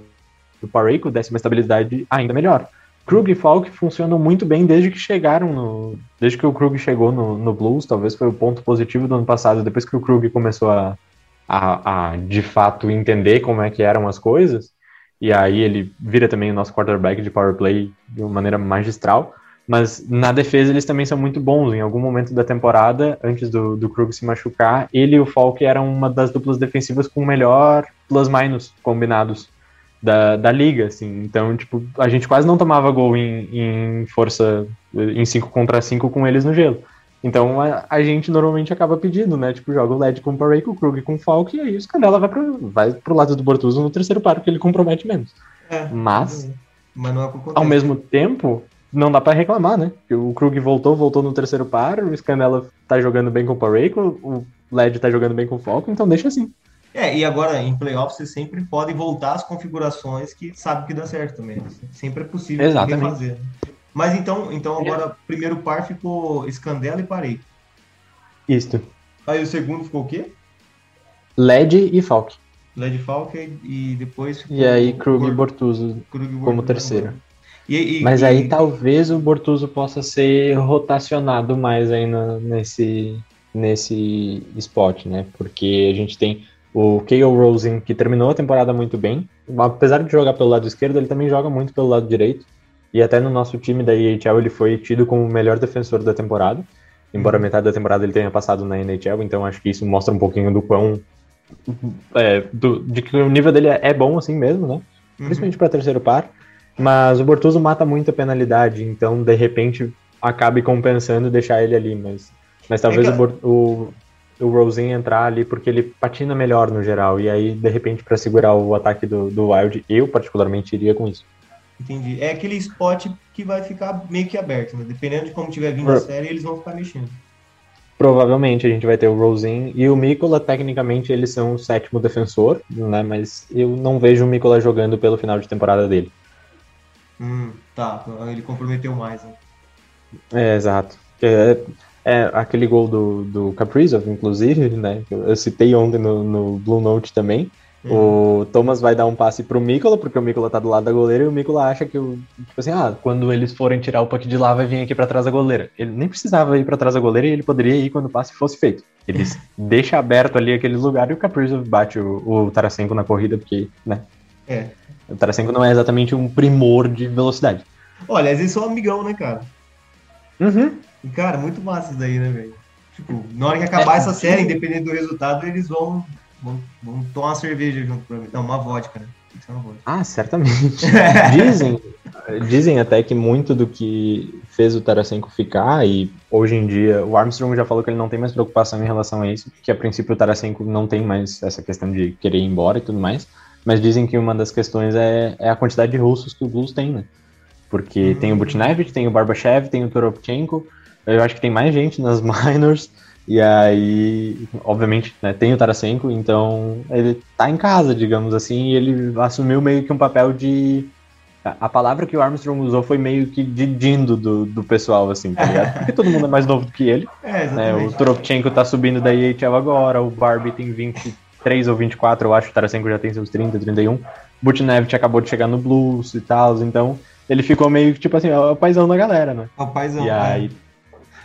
S4: do Parayko desse uma estabilidade ainda melhor. Krug e Falk funcionam muito bem desde que chegaram no. Desde que o Krug chegou no, no Blues, talvez foi o ponto positivo do ano passado, depois que o Krug começou a, a, a, de fato entender como é que eram as coisas, e aí ele vira também o nosso quarterback de power play de uma maneira magistral. Mas na defesa eles também são muito bons. Em algum momento da temporada, antes do, do Krug se machucar, ele e o Falk eram uma das duplas defensivas com melhor plus-minus combinados da, da liga, assim. Então, tipo, a gente quase não tomava gol em, em força em 5 contra 5 com eles no gelo. Então a, a, gente normalmente acaba pedindo, né? Tipo, joga o LED com o Parey, com o Krug com o Falk, e aí o Scandella vai pro, vai pro lado do Bortuso no terceiro par, porque ele compromete menos. É, mas, mas é ao mesmo tempo, não dá para reclamar, né? O Krug voltou, voltou no terceiro par, o Scandella tá jogando bem com o Parey, o LED tá jogando bem com o Falk, então deixa assim.
S3: É, e agora em playoffs vocês sempre podem voltar às configurações que sabe que dá certo também. Sempre é possível
S4: Exatamente. fazer.
S3: Mas então, então agora, primeiro par ficou Scandella e Parei.
S4: Isto.
S3: Aí o segundo ficou o quê?
S4: LED e Falk.
S3: LED e Falk e depois
S4: ficou. E aí Krug e Bortuso Krug como terceiro.
S3: E, e,
S4: Mas aí e... talvez o Bortuso possa ser rotacionado mais aí no, nesse, nesse spot, né? Porque a gente tem o K.O. Rosen, que terminou a temporada muito bem. Apesar de jogar pelo lado esquerdo, ele também joga muito pelo lado direito. E até no nosso time da EHL ele foi tido como o melhor defensor da temporada. Embora uhum. metade da temporada ele tenha passado na NHL, então acho que isso mostra um pouquinho do quão. É, do, de que o nível dele é bom assim mesmo, né? Uhum. Principalmente para terceiro par. Mas o Bortuso mata muito a penalidade, então de repente acabe compensando deixar ele ali. Mas, mas talvez é que... o, o, o Rosen entrar ali porque ele patina melhor no geral. E aí, de repente, para segurar o ataque do, do Wild, eu particularmente iria com isso.
S3: Entendi. É aquele spot que vai ficar meio que aberto, né? Dependendo de como tiver vindo Pro... a série, eles vão ficar mexendo.
S4: Provavelmente a gente vai ter o Rosin e o Mikola, tecnicamente eles são o sétimo defensor, né? Mas eu não vejo o Mikola jogando pelo final de temporada dele.
S3: Hum, tá. Ele comprometeu mais, né?
S4: É, exato. É, é aquele gol do, do Kaprizov, inclusive, né? Eu citei ontem no, no Blue Note também O Thomas vai dar um passe pro Mícola, porque o Mícola tá do lado da goleira, e o Mícola acha que, o, tipo assim, ah, quando eles forem tirar o puck de lá, vai vir aqui pra trás da goleira. Ele nem precisava ir pra trás da goleira e ele poderia ir quando o passe fosse feito. Ele deixa aberto ali aquele lugar e o Kaprizov bate o, o Tarasenko na corrida, porque, né?
S3: É.
S4: O Tarasenko não é exatamente um primor de velocidade.
S3: Olha, às vezes são amigão, né, cara?
S4: Uhum.
S3: E, cara, muito massa isso daí, né, velho? Tipo, na hora que acabar
S4: É.
S3: essa série, independente do resultado, eles vão, vão tomar uma cerveja junto pra mim. Não, uma vodka, né? Uma vodka.
S4: Ah, certamente. dizem, dizem até que muito do que fez o Tarasenko ficar, e hoje em dia o Armstrong já falou que ele não tem mais preocupação em relação a isso, que a princípio o Tarasenko não tem mais essa questão de querer ir embora e tudo mais, mas dizem que uma das questões é, é a quantidade de russos que o Blues tem, né? Porque tem o Butnevich, tem o Barbashev, tem o Toropchenko, eu acho que tem mais gente nas minors, e aí, obviamente, né, tem o Tarasenko, então ele tá em casa, digamos assim, e ele assumiu meio que um papel de. a- palavra que o Armstrong usou foi meio que de dindo do, do pessoal, assim, tá ligado? Porque todo mundo é mais novo do que ele,
S3: É,
S4: né? O Toropchenko tá subindo da EHL agora, o Barbie tem 23 ou 24, eu acho, o Tarasenko já tem seus 30, 31. Butnevich acabou de chegar no Blues e tal, então ele ficou meio que, tipo assim, é o paizão da galera, né?
S3: É o paizão.
S4: E
S3: né?
S4: aí,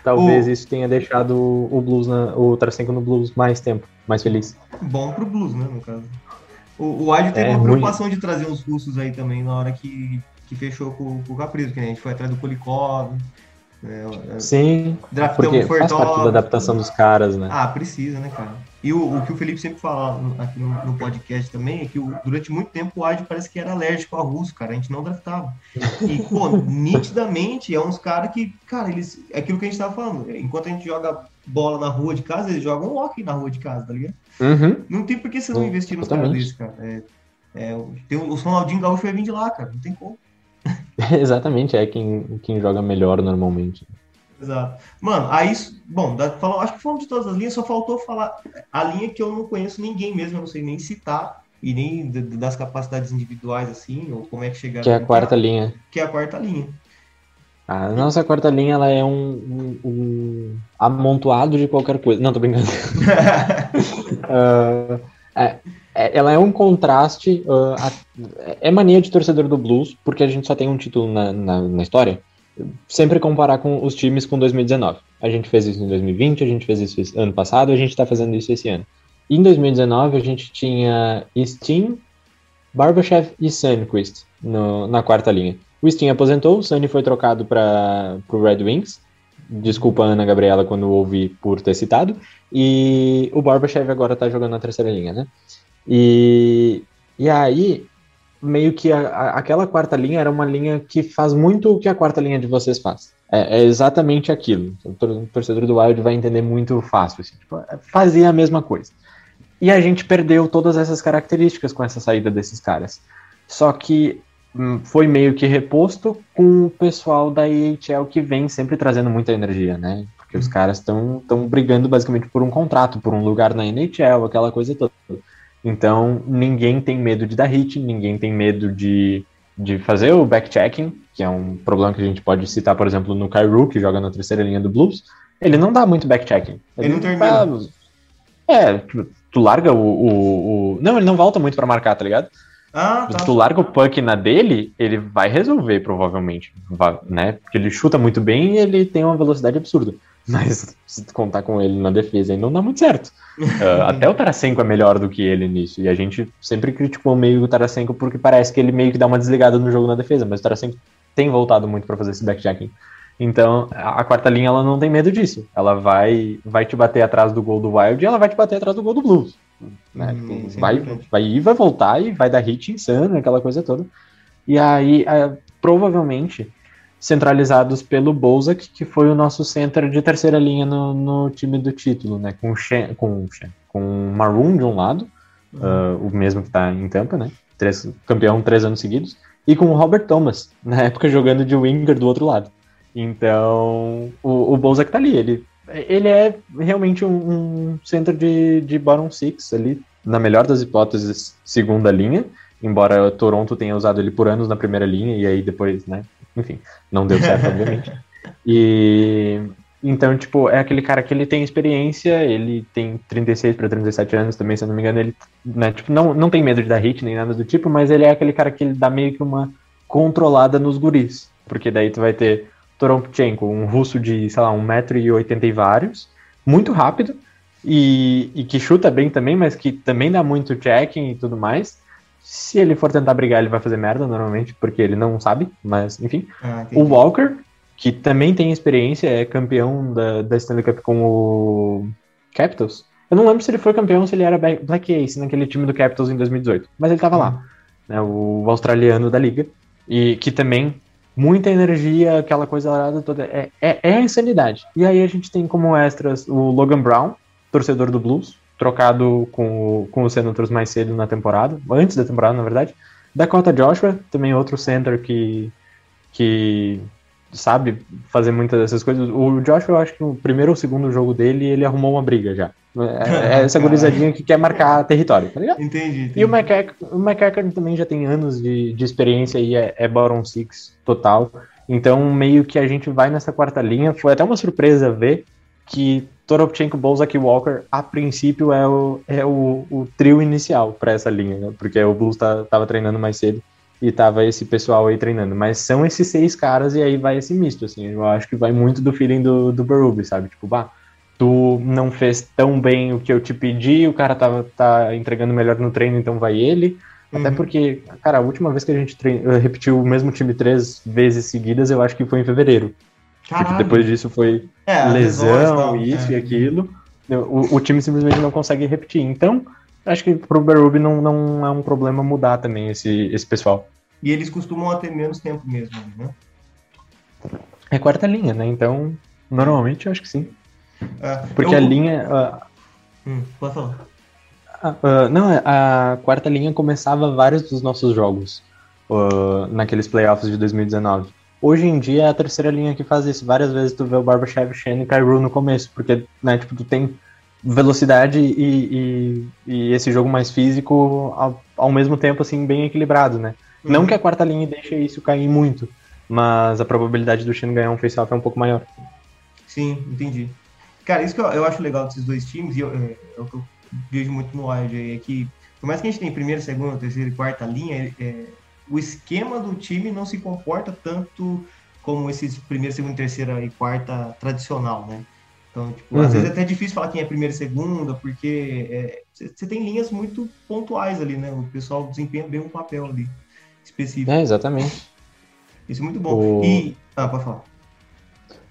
S4: talvez
S3: O-
S4: isso tenha deixado o Blues, na, o Tarasenko no Blues mais tempo, mais feliz.
S3: Bom pro Blues, né, no caso. O, o Adi teve
S4: É,
S3: uma preocupação de trazer os russos aí também na hora que, que fechou com, com o Caprizo, que a gente foi atrás do Kulikov. né, é,
S4: Sim,
S3: draftamos
S4: porque faz parte da adaptação dos caras, né?
S3: Ah, precisa, né, cara? E o, o que o Felipe sempre fala aqui no, no podcast também é que o- durante muito tempo o Adi parece que era alérgico a russo, cara. A gente não draftava. E, pô, nitidamente é uns caras que, cara, eles. É aquilo que a gente tava falando. Enquanto a gente joga bola na rua de casa, eles jogam hockey na rua de casa, tá ligado?
S4: Uhum.
S3: Não tem por que você não
S4: Sim,
S3: investir nos caras desses, cara. É, é, tem, o o Ronaldinho Gaúcho vai vir de lá, cara. Não tem como.
S4: Exatamente, é quem, quem joga melhor normalmente.
S3: Exato. Mano, aí, bom, da, falou, acho que falamos de todas as linhas, só faltou falar a linha que eu não conheço ninguém mesmo, eu não sei nem citar, e nem das capacidades individuais, assim, ou como é que chegaram.
S4: Que é a quarta linha.
S3: Que é a quarta linha.
S4: A nossa quarta linha ela é um, um- um amontoado de qualquer coisa. Não, tô brincando. Ah, é- ela é um contraste. ah, a- é mania de torcedor do Blues, porque a gente só tem um título na, na, na história. Sempre comparar com os times com 2019. A gente fez isso em 2020, a gente fez isso ano passado, a gente tá fazendo isso esse ano. Em 2019, a gente tinha Steen, Barbashev e Sunquist na quarta linha. O Steen aposentou, o Sunny foi trocado para o Red Wings. Desculpa, Ana Gabriela, quando ouvi por ter citado. E o Barbashev agora tá jogando na terceira linha, né? E, e aí, meio que a- a- aquela quarta linha era uma linha que faz muito o que a quarta linha de vocês faz. É, é exatamente aquilo. O tor- o torcedor do Wild vai entender muito fácil. Assim, tipo, é, fazia a mesma coisa. E a gente perdeu todas essas características com essa saída desses caras. Só que hum, foi meio que reposto com o pessoal da EHL que vem sempre trazendo muita energia, né? Porque os caras estão brigando basicamente por um contrato, por um lugar na NHL, aquela coisa toda. Então, ninguém tem medo de dar hit, ninguém tem medo de, de fazer o backchecking, que é um problema que a gente pode citar, por exemplo, no Kairu, que joga na terceira linha do Blues. Ele não dá muito backchecking.
S3: Ele não termina.
S4: faz- É, tipo, tu larga o, o, o- Não, ele não volta muito pra marcar, tá ligado?
S3: Ah, tá.
S4: Tu larga o puck na dele, ele vai resolver, provavelmente. Né? Porque ele chuta muito bem e ele tem uma velocidade absurda. Mas se contar com ele na defesa, aí não dá muito certo. Ah, até o Tarasenko é melhor do que ele nisso. E a gente sempre criticou meio o Tarasenko porque parece que ele meio que dá uma desligada no jogo na defesa. Mas o Tarasenko tem voltado muito pra fazer esse backjacking. Então, a quarta linha ela não tem medo disso. Ela vai, vai te bater atrás do gol do Wild e ela vai te bater atrás do gol do Blues. Né?
S3: Hum,
S4: Tipo,
S3: é
S4: vai, vai ir, vai voltar e vai dar hit insano, aquela coisa toda. E aí, é, provavelmente, centralizados pelo Bozak, que foi o nosso center de terceira linha no, no time do título, né? Com Shen, com, Shen, com Maroon de um lado, ah, o mesmo que tá em Tampa, né? Três, campeão três anos seguidos, e com o Robert Thomas, na época jogando de winger do outro lado. Então, o, o Bozak tá ali, ele, ele é realmente um, um center de, de bottom six ali, na melhor das hipóteses, segunda linha, embora Toronto tenha usado ele por anos na primeira linha, e aí depois, né, enfim, não deu certo, obviamente. E, Então, tipo, é aquele cara que ele tem experiência, ele tem 36 para 37 anos também, se eu não me engano, ele, né, tipo, não, não tem medo de dar hit nem nada do tipo, mas ele é aquele cara que ele dá meio que uma controlada nos guris, porque daí tu vai ter Torompchenko, um russo de, sei lá, 1,80m e vários, muito rápido, e, e que chuta bem também, mas que também dá muito checking e tudo mais. Se ele for tentar brigar, ele vai fazer merda normalmente, porque ele não sabe, mas enfim.
S3: Ah,
S4: O Walker, que também tem experiência, é campeão da, da Stanley Cup com o Capitals. Eu não lembro se ele foi campeão ou se ele era Black Ace naquele time do Capitals em 2018, mas ele tava lá, né, o australiano da liga, e que também muita energia, aquela coisa arada toda, é, é, é a insanidade. E aí a gente tem como extras o Logan Brown, torcedor do Blues, trocado com, o- com os Senators mais cedo na temporada, antes da temporada, na verdade. Dakota Joshua, também outro center que, que sabe fazer muitas dessas coisas. O Joshua, eu acho que no primeiro ou segundo jogo dele, ele arrumou uma briga já. É, é essa gurizadinha que quer marcar território, tá ligado?
S3: Entendi, entendi.
S4: E o o McEachern também já tem anos de, de experiência e é, é bottom six total. Então, meio que a gente vai nessa quarta linha. Foi até uma surpresa ver que Toropchenko, Bozak e Walker, a princípio, é o, é o, o trio inicial para essa linha, né? Porque o Blues tá, tava treinando mais cedo e tava esse pessoal aí treinando. Mas são esses seis caras e aí vai esse misto, assim. Eu acho que vai muito do feeling do, do Berube, sabe? Tipo, bah, tu não fez tão bem o que eu te pedi, o cara tava, tá entregando melhor no treino, então vai ele. Até
S3: Uhum.
S4: porque, cara, a última vez que a gente trein- repetiu o mesmo time três vezes seguidas, eu acho que foi em fevereiro. Porque
S3: Caralho.
S4: depois disso foi
S3: É,
S4: lesão,
S3: tal,
S4: isso
S3: é.
S4: e aquilo. O, o time simplesmente não consegue repetir. Então, acho que pro Berube não, não é um problema mudar também esse, esse pessoal.
S3: E eles costumam ter menos tempo mesmo, né?
S4: É quarta linha, né? Então, normalmente eu acho que sim.
S3: É,
S4: Porque
S3: eu-
S4: a linha. ah,
S3: Hum, pode falar.
S4: Ah, não, a quarta linha começava vários dos nossos jogos naqueles playoffs de 2019. Hoje em dia é a terceira linha que faz isso. Várias vezes tu vê o Barbashev, Shen e Kairu no começo, porque né, tipo, tu tem velocidade e, e, e esse jogo mais físico ao, ao mesmo tempo assim bem equilibrado, né? Não
S3: Uhum.
S4: que a quarta linha deixe isso cair muito, mas a probabilidade do Shen ganhar um face-off é um pouco maior.
S3: Sim, entendi. Cara, isso que eu, eu acho legal desses dois times, e eu- é, é o que eu vejo muito no Wild aí, é que, por mais que a gente tenha primeira, segunda, terceira e quarta linha, é, o esquema do time não se comporta tanto como esses primeira, segunda, terceira e quarta tradicional, né? Então, tipo, às
S4: Uhum.
S3: vezes é até difícil falar quem é primeira e segunda, porque você tem linhas muito pontuais ali, né? O pessoal desempenha bem um papel ali específico.
S4: É, exatamente.
S3: Isso é muito bom.
S4: O-
S3: E. Ah, pode falar.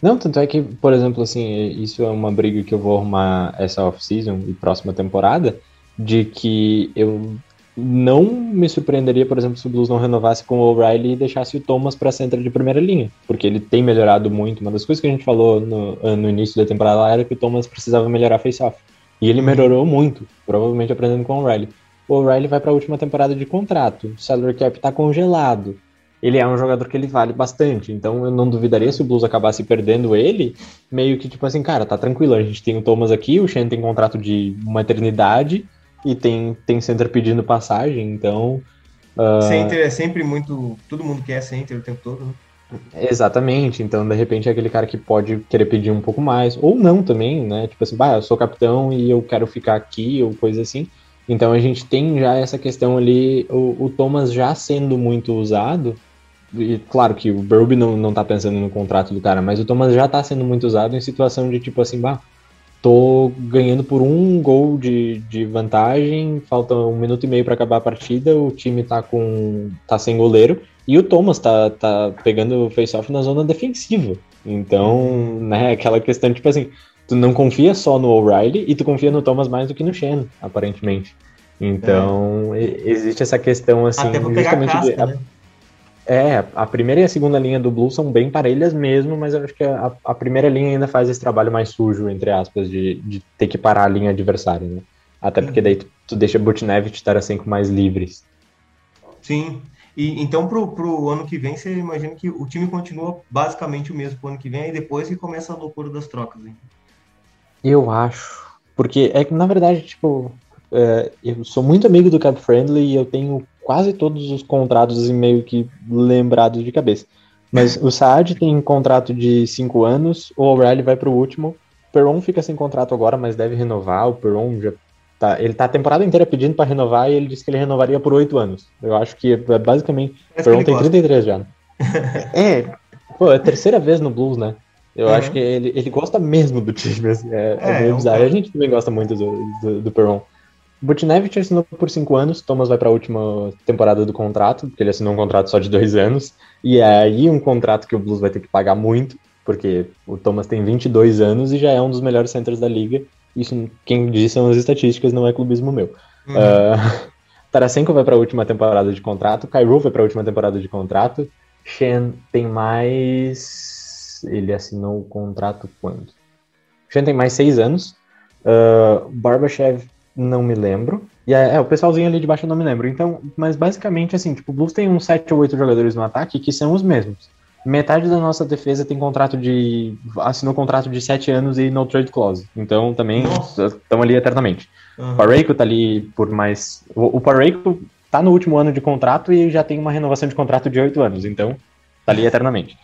S4: Não, tanto é que, por exemplo, assim, isso é uma briga que eu vou arrumar essa off-season e próxima temporada, de que eu não me surpreenderia, por exemplo, se o Blues não renovasse com o O'Reilly e deixasse o Thomas para centro de primeira linha, porque ele tem melhorado muito. Uma das coisas que a gente falou no, no início da temporada era que o Thomas precisava melhorar face-off. E ele melhorou muito, provavelmente aprendendo com o O'Reilly. O O'Reilly vai para a última temporada de contrato, o salary cap tá congelado. Ele é um jogador que ele vale bastante, então eu não duvidaria se o Blues acabasse perdendo ele, meio que tipo assim, cara, tá tranquilo, a gente tem o Thomas aqui, o Shen tem contrato de uma eternidade e tem, tem center pedindo passagem, então. ah,
S3: Center é sempre muito. Todo mundo quer center o tempo todo, né?
S4: Exatamente, então de repente é aquele cara que pode querer pedir um pouco mais, ou não também, né? Tipo assim, bah, eu sou capitão e eu quero ficar aqui, ou coisa assim. Então a gente tem já essa questão ali, o, o Thomas já sendo muito usado, e claro que o Burby não, não tá pensando no contrato do cara, mas o Thomas já tá sendo muito usado em situação de tipo assim, bah, tô ganhando por um gol de, de vantagem, falta um minuto e meio para acabar a partida, o time tá com tá sem goleiro e o Thomas tá, tá pegando o face-off na zona defensiva. Então, né, aquela questão tipo assim, tu não confia só no O'Reilly e tu confia no Thomas mais do que no Shen, aparentemente. Então, e- existe essa questão assim,
S3: Até pra pegar
S4: justamente de-
S3: casca,
S4: a-
S3: né?
S4: É, a primeira e a segunda linha do Blues são bem parelhas mesmo, mas eu acho que a, a primeira linha ainda faz esse trabalho mais sujo, entre aspas, de, de ter que parar a linha adversária, né? Até porque daí tu, tu deixa Butnevich e Tarasenko mais livres.
S3: Sim. E então pro, pro ano que vem, você imagina que o time continua basicamente o mesmo pro ano que vem, e depois que começa a loucura das trocas. Hein?
S4: Eu acho. Porque é que, na verdade, tipo, é, eu sou muito amigo do Cap Friendly e eu tenho quase todos os contratos assim, meio que lembrados de cabeça. Mas o Saad tem contrato de 5 anos, o O'Reilly vai pro último. O Perron fica sem contrato agora, mas deve renovar. O Perron já tá. Ele tá a temporada inteira pedindo para renovar e ele disse que ele renovaria por 8 anos. Eu acho que é basicamente. O
S3: que
S4: Perron
S3: ele
S4: tem
S3: gosta.
S4: 33 já. é, pô, é a terceira vez no Blues, né? Eu
S3: Uhum.
S4: acho que ele, ele gosta mesmo do time, assim, é, é,
S3: É,
S4: meio
S3: é um
S4: bizarro. A gente também gosta muito do, do, do Perron. Butnevich assinou por cinco anos, Thomas vai para a última temporada do contrato, porque ele assinou um contrato só de dois anos, e é aí um contrato que o Blues vai ter que pagar muito, porque o Thomas tem 22 anos e já é um dos melhores centers da liga. Isso, quem diz são as estatísticas, não é clubismo meu.
S3: Uhum.
S4: Ah, Tarasenko vai para a última temporada de contrato, Kairu vai para a última temporada de contrato, Shen tem mais. Ele assinou o contrato quando? Shen tem mais seis anos, uh, Barbashev não me lembro. E é, é, o pessoalzinho ali de baixo eu não me lembro. Então, mas basicamente assim, tipo, o Blues tem uns 7 ou 8 jogadores no ataque que são os mesmos. Metade da nossa defesa tem contrato de. assinou contrato de 7 anos e no trade clause. Então também estão ali eternamente.
S3: Uhum.
S4: O Parreiko tá ali por mais. O, o Parreiko tá no último ano de contrato e já tem uma renovação de contrato de 8 anos, então tá ali eternamente.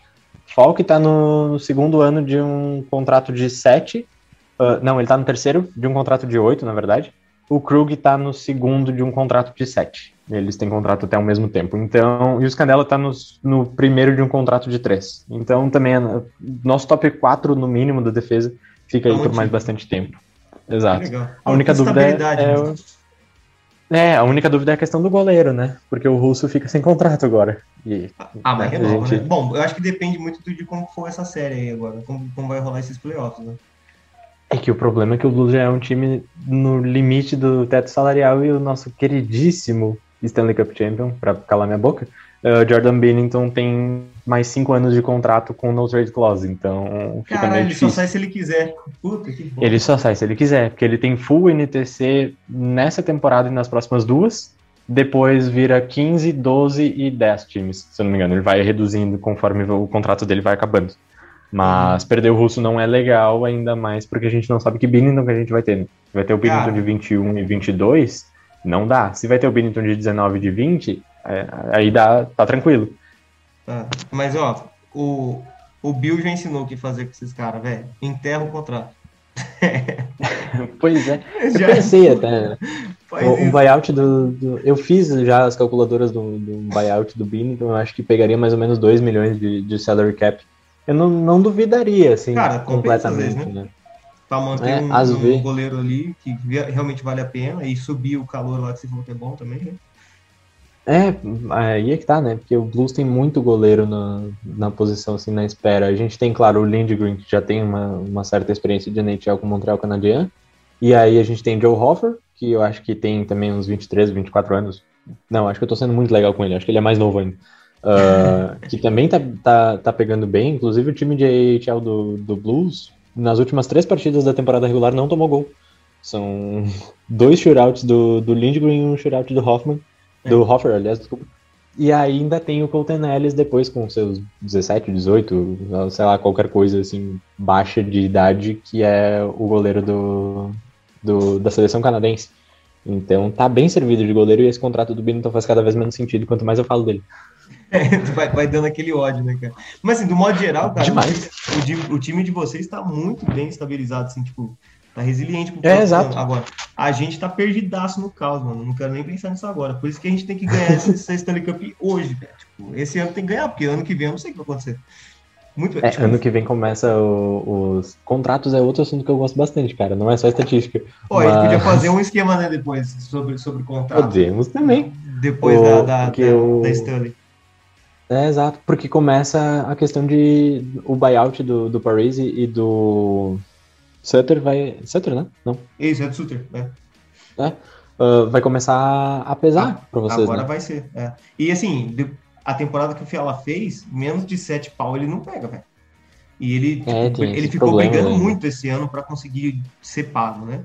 S4: Falk tá no, segundo ano de um contrato de 7. ah, não, ele tá no terceiro de um contrato de 8, na verdade. O Krug tá no segundo de um contrato de 7. Eles têm contrato até ao mesmo tempo. Então, e o Scandella tá no, no primeiro de um contrato de 3. Então, também, é- nosso top 4 no mínimo da defesa fica
S3: Tá
S4: aí por mais bastante tempo. Exato. A única dúvida é, é,
S3: né?
S4: é, a única dúvida é a questão do goleiro, né? Porque o Russo fica sem contrato agora. E,
S3: Ah, mas
S4: né,
S3: renova,
S4: gente-
S3: né? Bom, eu acho que depende muito de como for essa série aí agora, como, como vai rolar esses playoffs, né?
S4: É que o problema é que o Blues já é um time no limite do teto salarial e o nosso queridíssimo Stanley Cup Champion, pra calar minha boca, eh, Jordan Bennington tem mais cinco anos de contrato com no trade clause, então fica
S3: Caralho,
S4: meio
S3: ele só
S4: difícil.
S3: sai se ele quiser. Puta que bom.
S4: Ele só sai se ele quiser, porque ele tem full NTC nessa temporada e nas próximas duas. Depois vira 15, 12 e 10 times, se eu não me engano. Ele vai reduzindo conforme o contrato dele vai acabando. Mas perder o russo não é legal, ainda mais porque a gente não sabe que Binnington que a gente vai ter. né? Vai ter o Binnington
S3: Cara.
S4: de 21 e 22, não dá. Se vai ter o Binnington de 19 e de 20, é, aí dá, tá tranquilo.
S3: Tá. Mas, ó, o, o Bill já ensinou o que fazer com esses caras, velho. Enterra o contrato.
S4: Pois é. Eu
S3: Já
S4: pensei até, né?
S3: faz
S4: O,
S3: isso.
S4: buyout do, do- Eu fiz já as calculadoras do, do buyout do Bin, então eu acho que pegaria mais ou menos 2 milhões de, de salary cap. Eu não, não duvidaria, assim,
S3: Cara,
S4: completamente,
S3: vezes,
S4: né?
S3: Pra manter
S4: É,
S3: um, um goleiro ali que realmente vale a pena e subir o calor lá que você falou que é bom também, né?
S4: É, aí é que tá, né? Porque o Blues tem muito goleiro na, na posição, assim, na espera. A gente tem, claro, o Lindgren, que já tem uma, uma certa experiência de NHL com o Montreal Canadien. E aí a gente tem Joe Hoffer, que eu acho que tem também uns 23, 24 anos. Não, acho que eu tô sendo muito legal com ele, acho que ele é mais novo ainda. Ah, que também tá, tá, tá pegando bem, inclusive o time de AHL do, do Blues, nas últimas três partidas da temporada regular, não tomou gol. São dois shootouts do, do Lindgren e um shootout do Hoffman. Do Hoffer, aliás, desculpa. E ainda tem o Colton Ellis depois com seus 17, 18, sei lá, qualquer coisa assim, baixa de idade, que é o goleiro do, do- da seleção canadense. Então tá bem servido de goleiro e esse contrato do Binnington faz cada vez menos sentido, quanto mais eu falo dele.
S3: vai, vai dando aquele ódio, né, cara? Mas assim, do modo geral, cara,
S4: Demais.
S3: O, time, o time de vocês tá muito bem estabilizado, assim, tipo, tá resiliente pro
S4: É, exato.
S3: Agora, a gente tá perdidaço no caos, mano. Não quero nem pensar nisso agora. Por isso que a gente tem que ganhar essa, essa Stanley Cup hoje, velho. Tipo, esse ano tem que ganhar, porque ano que vem eu não sei o que vai acontecer. Muito
S4: É,
S3: tipo,
S4: ano que vem começa o- os contratos, é outro assunto que eu gosto bastante, cara. Não é só estatística.
S3: Ó, a gente
S4: mas-
S3: podia fazer um esquema, né, depois, sobre, sobre contrato.
S4: Podemos também.
S3: Depois
S4: O-
S3: da, da, da,
S4: o-
S3: da Stanley.
S4: É, exato, porque começa a questão de o buyout do, do Paris e, do Sutter vai... Sutter, né? Não.
S3: Isso, é do Suter, né?
S4: Ah, vai começar a pesar pra vocês,
S3: Agora
S4: né?
S3: vai ser. é. E assim, a temporada que o Fiala fez, menos de 7 pau ele não pega, velho. E ele,
S4: É,
S3: tipo, ele ficou
S4: problema
S3: brigando
S4: ainda.
S3: muito esse ano pra conseguir ser pago, né?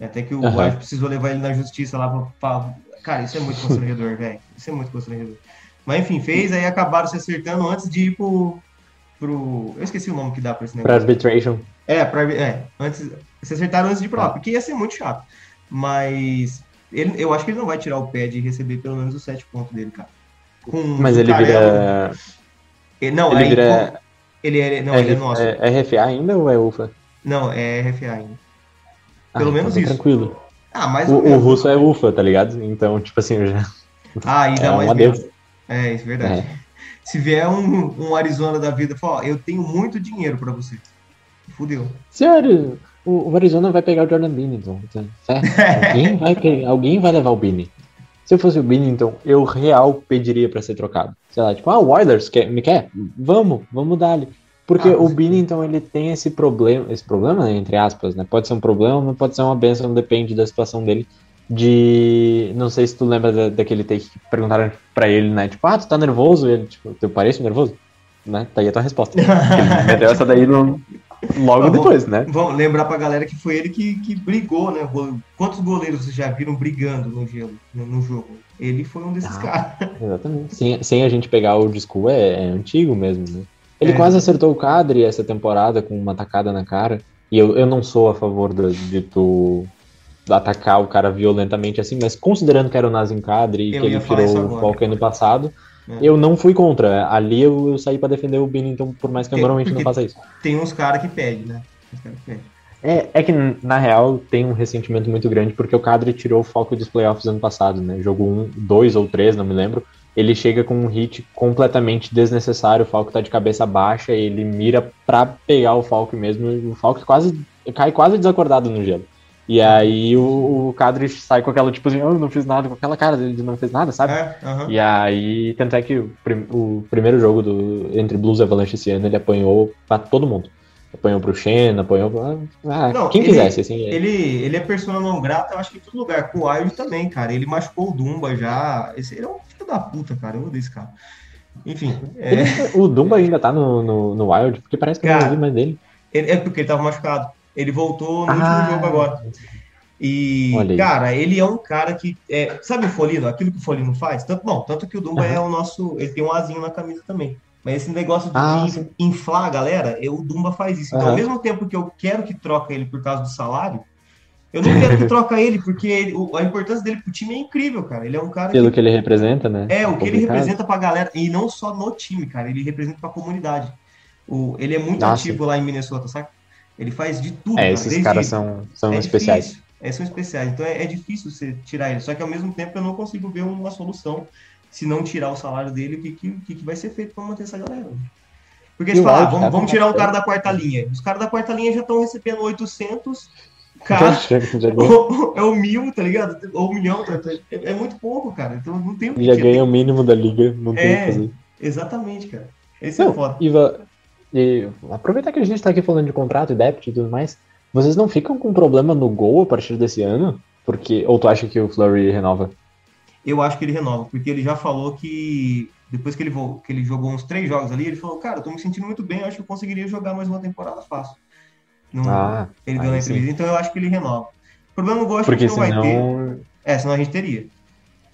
S3: Até que o. Wife precisou levar ele na justiça lá pra. pra- Cara, isso é muito constrangedor, velho. Isso é muito constrangedor. Mas enfim, fez, aí acabaram se acertando antes de ir pro. pro... Eu esqueci o nome que dá pra esse
S4: Pra
S3: negócio.
S4: arbitration.
S3: É, pra, é, antes. Se acertaram antes de ir pra lá,
S4: Ah.
S3: porque ia ser muito chato. Mas ele, eu acho que ele não vai tirar o pé de receber pelo menos os 7 pontos dele, cara. Com
S4: Mas ele vira...
S3: Ele- não,
S4: Ele
S3: é,
S4: vira-
S3: ele é, não,
S4: é,
S3: ele é nosso.
S4: é- é RFA ainda ou é UFA?
S3: Não, é RFA ainda.
S4: Ah,
S3: Pelo
S4: então
S3: menos
S4: tá
S3: isso.
S4: Tranquilo.
S3: Ah, mais
S4: O, o russo é UFA, tá ligado? Então, tipo assim, eu já.
S3: Ah, e dá
S4: É um
S3: mais
S4: adeus.
S3: É, isso é verdade.
S4: É.
S3: Se vier um, um Arizona da vida, fala, ó, eu tenho muito dinheiro pra você. Fudeu.
S4: Senhor, o, o Arizona vai pegar o Jordan Binnington. então, certo? alguém, vai pegar, alguém vai levar o Binning. Se eu fosse o Binnington, eu real pediria pra ser trocado. Sei lá, tipo, ah, o Oilers quer, me quer? Vamos, vamos dar-lhe. Porque
S3: Ah,
S4: o. Binnington, ele tem esse problema, esse problema, né, entre aspas, né? Pode ser um problema, pode ser uma benção, depende da situação dele. De. Não sei se tu lembra da- daquele take que perguntaram pra ele, né? Tipo, ah, tu tá nervoso? E ele, tipo, eu pareço nervoso? Né? Tá aí a tua resposta. Meteu essa daí no- logo
S3: Vamos-
S4: depois, né?
S3: Vamos lembrar pra galera que foi ele que, que brigou, né? Quantos goleiros já viram brigando no gelo, no, no jogo? Ele foi um desses
S4: Ah.
S3: caras.
S4: Exatamente. Sem, sem a gente pegar o disco, é, é antigo mesmo, né? Ele
S3: É.
S4: quase acertou o Cadre essa temporada com uma tacada na cara. E eu, eu não sou a favor da- de tu atacar o cara violentamente assim, mas considerando que era o Nazim Cadre e
S3: Eu
S4: que ele tirou o foco ano passado,
S3: É.
S4: eu não fui contra. Ali eu, eu saí pra defender o Binnington, por mais que eu
S3: É,
S4: normalmente não faça isso.
S3: Tem uns caras que pedem, né? Tem.
S4: É, é que, na real, tem um ressentimento muito grande porque o Cadre tirou o foco dos playoffs ano passado, né? Jogo um, dois ou três, não me lembro. Ele chega com um hit completamente desnecessário, o Falco tá de cabeça baixa, ele mira pra pegar o Falco mesmo, e o Falco quase cai quase desacordado no gelo. E aí o, o Cadre sai com aquela, tipo assim, "Ah, eu não fiz nada, com aquela cara dele de não fez nada, sabe?
S3: É, aham.
S4: E aí, tanto é que o, prim- o primeiro jogo do, entre Blues e Avalanche esse ano, ele apanhou pra todo mundo. Apanhou pro Shen, apanhou pra... Ah,
S3: Não,
S4: quem
S3: ele-
S4: quisesse, assim. é-
S3: Ele, ele é persona não grata, eu acho que em todo lugar. Com o Wild também, cara. Ele machucou o Dumba já. Esse, ele é um filho da puta, cara. Eu odeio esse cara. Enfim, é,
S4: Ele- o Dumba ainda tá no, no, no Wild, porque parece que eu
S3: Cara,
S4: não ouvi mais dele.
S3: ele- é porque ele tava machucado. Ele voltou no
S4: Ah.
S3: último jogo agora. E, cara, ele é um cara que. É, sabe o Folino? Aquilo que o Folino faz? Tanto, bom, tanto que o Dumba
S4: Aham.
S3: é o nosso. Ele tem um azinho na camisa também. Mas esse negócio de
S4: Ah,
S3: inflar a galera, eu, o Dumba faz isso. Então,
S4: Aham.
S3: ao mesmo tempo que eu quero que troca ele por causa do salário, eu não quero que troca ele, porque ele- a importância dele pro time é incrível, cara. Ele é um cara que
S4: Pelo que ele representa, né?
S3: é, o que ele
S4: Complicado.
S3: representa pra galera, e não só no time, cara, ele representa pra comunidade. O, ele é muito
S4: Ah,
S3: ativo lá em Minnesota, sabe? Ele faz de tudo.
S4: É, esses
S3: desde-
S4: caras são, são
S3: é
S4: especiais.
S3: difícil, é, são especiais, então é, é difícil você tirar ele. Só que ao mesmo tempo eu não consigo ver uma solução se não tirar o salário dele, o que, que, o que vai ser feito pra manter essa galera. Porque
S4: E
S3: você
S4: o
S3: fala, ah, vamos, vamos tirar um
S4: bastante.
S3: cara da quarta linha. Os caras da quarta linha já estão recebendo 800, cara, é o mil, tá ligado? Ou um milhão, tá- tá- é, é muito pouco, cara. Então não tem o que
S4: já ganha o mínimo da liga, não tem o
S3: É.
S4: que fazer.
S3: Exatamente, cara. Esse é
S4: Não,
S3: foda.
S4: Iva, e aproveitar que a gente tá aqui falando de contrato e depth e tudo mais, vocês não ficam com problema no gol a partir desse ano? Porque, ou tu acha que o Flurry renova?
S3: Eu acho que ele renova, porque ele já falou que depois que ele, que ele jogou uns três jogos ali, ele falou, cara, eu tô me sentindo muito bem, eu acho que eu conseguiria jogar mais uma temporada fácil. Não-
S4: Ah,
S3: ele deu na entrevista, então eu acho que ele renova. O problema eu acho
S4: Porque
S3: que não vai ter.
S4: senão.
S3: É, senão a gente teria.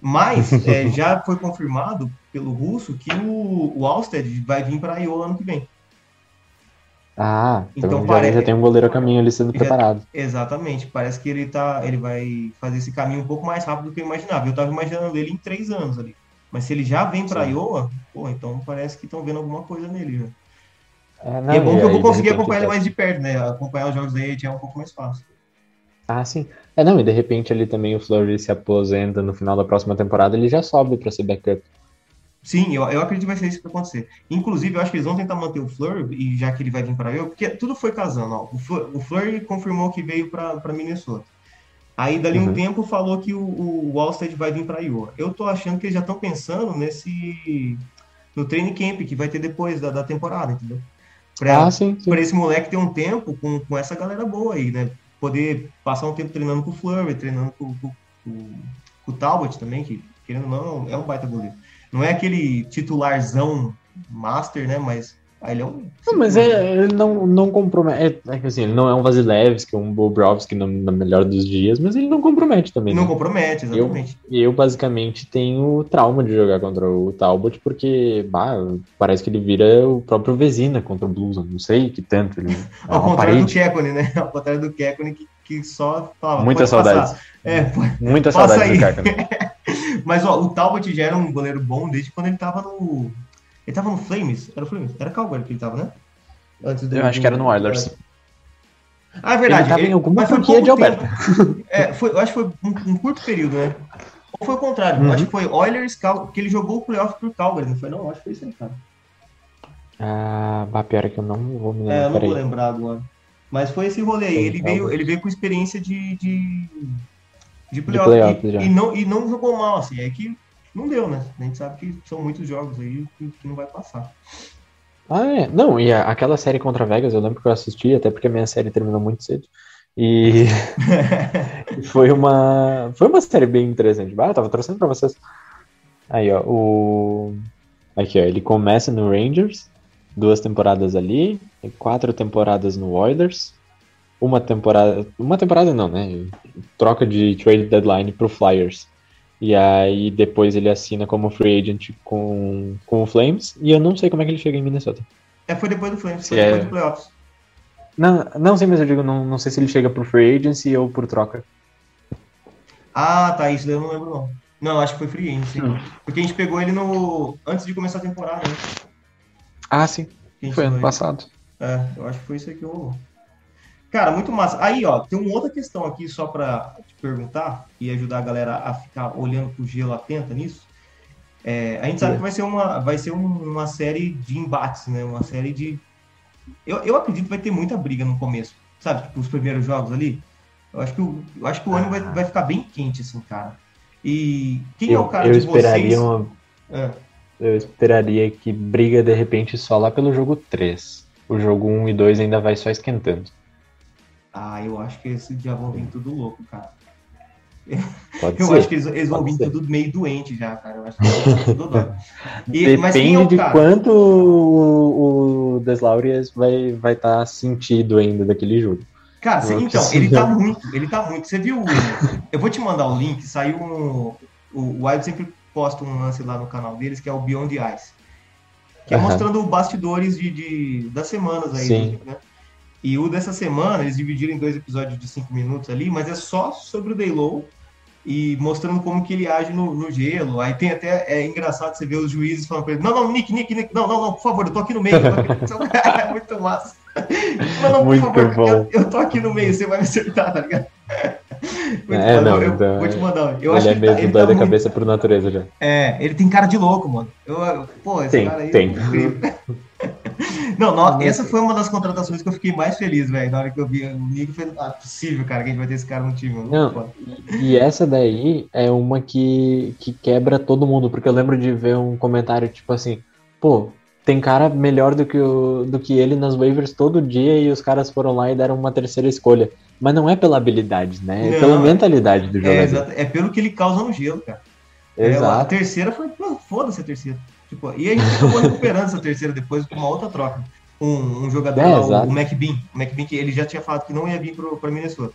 S3: Mas é, já foi confirmado pelo russo que o, o Alsted vai vir para Iowa ano que vem.
S4: Ah, então,
S3: Então
S4: já,
S3: parece-
S4: já tem um goleiro a caminho ali sendo preparado.
S3: Exatamente. Parece que ele tá, ele vai fazer esse caminho um pouco mais rápido do que eu imaginava. Eu tava imaginando ele em três anos ali. Mas se ele já vem para. Iowa, pô, então parece que estão vendo alguma coisa nele. Já.
S4: É, não,
S3: e é bom que eu vou conseguir
S4: repente,
S3: acompanhar ele
S4: tá-
S3: mais de perto, né? Acompanhar os jogos da AHL é um pouco mais fácil.
S4: Ah, sim. É, não, e de repente ali também o Flurry se aposenta no final da próxima temporada, ele já sobe pra ser backup.
S3: Sim, eu, eu acredito que vai ser isso que vai acontecer. Inclusive, eu acho que eles vão tentar manter o Fleur, e já que ele vai vir para eu, porque tudo foi casando. Ó. O, Fleur confirmou que veio para Minnesota. Aí, dali um
S4: Uhum.
S3: tempo, falou que o, o, vai vir para Iowa. Eu tô achando que eles já estão pensando nesse. no training camp que vai ter depois da, da temporada, entendeu? Pra,
S4: Ah, sim, sim.
S3: para esse moleque ter um tempo com, com essa galera boa aí, né? Poder passar um tempo treinando com o Flurry, treinando com, com, com- com o Talbot também, que querendo ou não, é um baita goleiro. Não é aquele titularzão master, né? Mas aí ele é um.
S4: Não, mas é, ele não, não compromete. É, é que assim, ele não é um Vasilevski, um Bobrovski no, no melhor dos dias, mas ele não compromete também.
S3: Não
S4: né?
S3: compromete, exatamente.
S4: E eu basicamente tenho trauma de jogar contra o Talbot, porque bah, parece que ele vira o próprio Vezina contra o Blues. eu Não sei que tanto. Ele, é
S3: Ao contrário do
S4: parede.
S3: Kekkonen, né? Ao contrário do Kekkonen, que, que só falava. "Pode passar".
S4: saudades.
S3: É, pode-
S4: Muita saudade do Kaka.
S3: Mas ó, o Talbot já era um goleiro bom desde quando ele tava no. Ele tava no Flames? Era o Flames? Era Calgary que ele tava, né? Antes
S4: Eu acho que era no Oilers.
S3: Ah, é verdade.
S4: Ele tava em alguma
S3: mas foi
S4: franquia de Alberta.
S3: É, foi, eu acho que foi um, um curto período, né? Ou foi o contrário.
S4: Uhum.
S3: acho que foi Oilers, Cal... que ele jogou o playoff por Calgary, não foi? Não, acho que foi isso aí, cara.
S4: Ah, bah, pior é que eu não vou me
S3: É, eu
S4: lembrar.
S3: não vou lembrar agora. Mas foi esse rolê aí. Ele veio, ele veio com experiência de, de, de playoff.
S4: playoff
S3: e, e não, e não jogou mal, assim. É que não deu, né? A gente sabe que são muitos jogos aí que, que não vai passar.
S4: Ah, é. Não, e a- aquela série contra Vegas, eu lembro que eu assisti, até porque a minha série terminou muito cedo. E foi uma foi uma série bem interessante. Ah, eu tava torcendo pra vocês. Aí, ó, o aqui, ó, ele começa no Rangers, duas temporadas ali, e quatro temporadas no Oilers, uma temporada, uma temporada não, né? Troca de trade deadline pro Flyers. E aí depois ele assina como free agent com, com o Flames, e eu não sei como é que ele chega em Minnesota.
S3: É, foi depois do Flames, foi
S4: é-
S3: depois do playoffs.
S4: Não, não sei, mas eu digo, não, não sei se ele chega por free agency ou por troca.
S3: Ah, tá, isso daí eu não lembro não. Não, acho que foi free agent, sim.
S4: Hum.
S3: Porque a gente pegou ele no... antes de começar a temporada, né?
S4: Ah, sim. Foi ano
S3: foi-
S4: passado.
S3: É, eu acho que foi isso aí que rolou. Cara, muito massa. Aí, ó, tem uma outra questão aqui só pra te perguntar e ajudar a galera a ficar olhando pro gelo atenta nisso. É, a gente sabe
S4: É.
S3: que vai ser uma, vai ser um- uma série de embates, né? Uma série de. Eu, eu acredito que vai ter muita briga no começo, sabe? Tipo, os primeiros jogos ali. Eu acho que o, eu acho que o ano vai, vai ficar bem quente, assim, cara. E quem é o
S4: Eu,
S3: cara
S4: eu
S3: de
S4: esperaria
S3: vocês?
S4: uma,
S3: É.
S4: eu esperaria que briga de repente só lá pelo jogo 3. O jogo 1 e 2 ainda vai só esquentando.
S3: Ah, eu acho que esses já vão vir tudo louco, cara.
S4: Pode
S3: Eu
S4: ser.
S3: acho que eles, eles vão vir
S4: ser.
S3: tudo meio doente já, cara. Eu acho que eles vão vir tudo doido. E- mas quem
S4: Depende
S3: é o
S4: de
S3: cara?
S4: quanto o, o Deslaurias vai estar vai tá sentido ainda daquele jogo.
S3: Cara, então,
S4: preciso-
S3: ele tá muito, ele tá muito. Você viu? o- Eu vou te mandar o link, saiu um. O Wild sempre posta um lance lá no canal deles, que é o Beyond the Ice. Que é
S4: Aham.
S3: mostrando bastidores de, de- das semanas aí,
S4: Sim.
S3: né? E o dessa semana, eles dividiram em dois episódios de cinco minutos ali, mas é só sobre o Daylow e mostrando como que ele age no, no gelo. Aí tem até, é engraçado você ver os juízes falando pra ele, não, não, Nick, Nick, Nick, não, não, não, por favor, eu tô aqui no meio. eu tô aqui." é muito massa. Não,
S4: Muito
S3: favor,
S4: bom.
S3: Eu, eu tô aqui no meio, você vai me acertar, tá ligado? Muito
S4: É, não,
S3: eu,
S4: então,
S3: vou te mandar. Eu
S4: ele
S3: acho
S4: é mesmo
S3: tá, ele tá
S4: da
S3: muito-
S4: cabeça por natureza já.
S3: é, ele tem cara de louco, mano. Eu, eu- pô, esse
S4: Tem,
S3: cara aí.
S4: tem.
S3: é incrível. Não, no- essa foi uma das contratações que eu fiquei mais feliz, velho. Na hora que eu vi o Nico, falei, ah, possível, cara, que a gente vai ter esse cara no time.
S4: Não.
S3: Pô.
S4: E essa daí é uma que, que quebra todo mundo, porque eu lembro de ver um comentário tipo assim, pô, tem cara melhor do que, o, do que ele nas waivers todo dia e os caras foram lá e deram uma terceira escolha. Mas não é pela habilidade, né? É
S3: Não,
S4: pela
S3: é-
S4: mentalidade do
S3: É,
S4: jogador.
S3: exato, é pelo que ele causa no gelo, cara. É, a
S4: Exato.
S3: terceira foi, pô, foda-se a terceira. Tipo, e a gente acabou recuperando essa terceira depois com uma outra troca. Um, um jogador,
S4: É,
S3: lá, o, o McBean. O McBean que ele já tinha falado que não ia vir pro, pra Minnesota.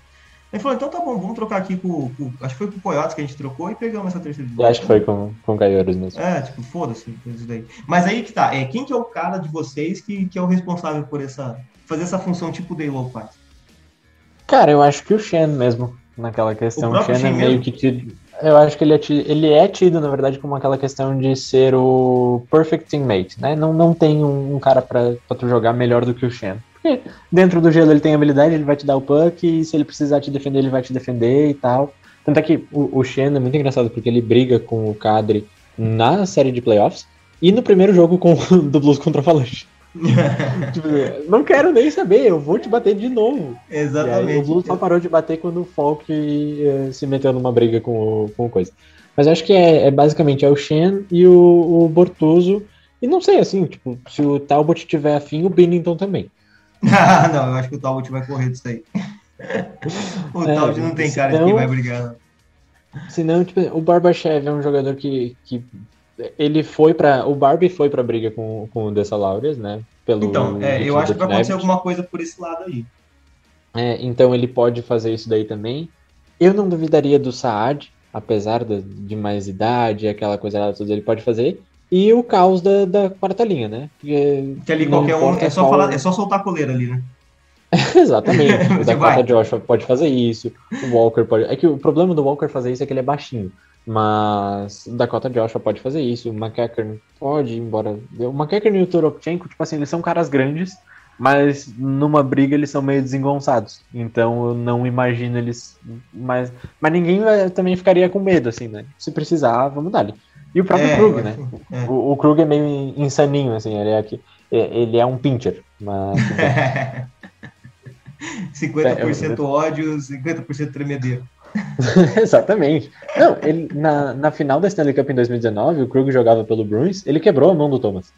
S3: Ele falou, então tá bom, vamos trocar aqui com, com- Acho que foi com o Coyotes que a gente trocou e pegamos essa terceira.
S4: acho que foi com, com Caiores mesmo.
S3: É, tipo, foda-se isso daí. Mas aí que tá, é, quem que é o cara de vocês que, que é o responsável por essa. fazer essa função tipo o Daylow faz?
S4: Cara, eu acho que o Shen mesmo, naquela questão.
S3: O
S4: O, Shen é
S3: Shen
S4: meio
S3: mesmo?
S4: que. Eu acho que ele é, tido, ele é tido, na verdade, como aquela questão de ser o perfect teammate, né? Não, não tem um, um cara pra tu jogar melhor do que o Shen. Porque dentro do gelo ele tem habilidade, ele vai te dar o puck, e se ele precisar te defender, ele vai te defender e tal. Tanto é que o, o Shen é muito engraçado, porque ele briga com o Kadri na série de playoffs e no primeiro jogo com, do Blues contra o Avalanche. tipo, não quero nem saber, eu vou te bater de novo. Aí,
S3: Exatamente.
S4: o Blues só parou de bater quando o Falk eh, se meteu numa briga com com coisa. Mas acho que é, é basicamente é o Shen e o, o Bortuso. E não sei, assim, tipo, se o Talbot tiver afim, o Bennington também.
S3: Ah, não, eu acho que o Talbot vai correr disso aí. o
S4: É,
S3: Talbot não tem cara de
S4: senão-
S3: quem vai brigar. não.
S4: Senão, tipo, o Barbachev é um jogador que, que ele foi pra. O Barbie foi pra briga com, com o Dessalaures, né? Pelo
S3: Então, é, eu acho que vai acontecer alguma coisa por esse lado aí.
S4: É, então ele pode fazer isso daí também. Eu não duvidaria do Saad, apesar da- de mais idade, aquela coisa lá toda, ele pode fazer. E o caos da, da quarta linha, né? Porque
S3: Que ali qualquer um, é só, falar, é só soltar a coleira ali, né?
S4: Exatamente. O Dakota. Joshua pode fazer isso. O Walker pode. É que o problema do Walker fazer isso é que ele é baixinho. Mas o Dakota Joshua pode fazer isso, o McEachern pode, embora. O McEachern e o Toropchenko, tipo assim, eles são caras grandes, mas numa briga eles são meio desengonçados. Então eu não imagino eles. Mas, mas ninguém vai- também ficaria com medo, assim, né? Se precisar, vamos dar ali. E o próprio
S3: É,
S4: Krug, né?
S3: é.
S4: O, o Krug é meio insaninho, assim, ele é, aqui, é- ele é um pincher, mas
S3: 50% ódio, 50% tremedeiro.
S4: Exatamente. Não, ele, na, na final da Stanley Cup em 2019, o Krug jogava pelo Bruins, ele quebrou a mão do Thomas.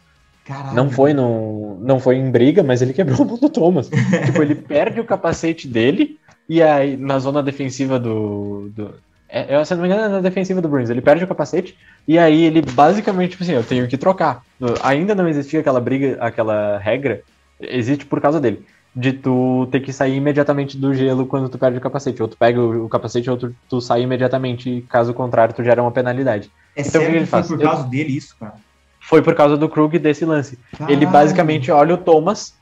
S3: Caralho.
S4: Não foi, no, não foi em briga, mas ele quebrou a mão do Thomas. tipo, ele perde o capacete dele, e aí na zona defensiva do. do é, eu, se não me engano, é na defensiva do Bruins. Ele perde o capacete, e aí ele basicamente, tipo assim, eu tenho que trocar. Ainda não existia aquela briga, aquela regra, existe por causa dele. De tu ter que sair imediatamente do gelo quando tu perde o capacete. Ou tu pega o, capacete, ou tu, tu sai imediatamente, caso contrário, tu gera uma penalidade.
S3: É
S4: Então, o que
S3: sério
S4: ele
S3: foi
S4: faz?
S3: por
S4: Eu-
S3: causa dele isso, cara.
S4: Foi por causa do Krug desse lance. Ele
S3: Caralho.
S4: basicamente olha o Thomas,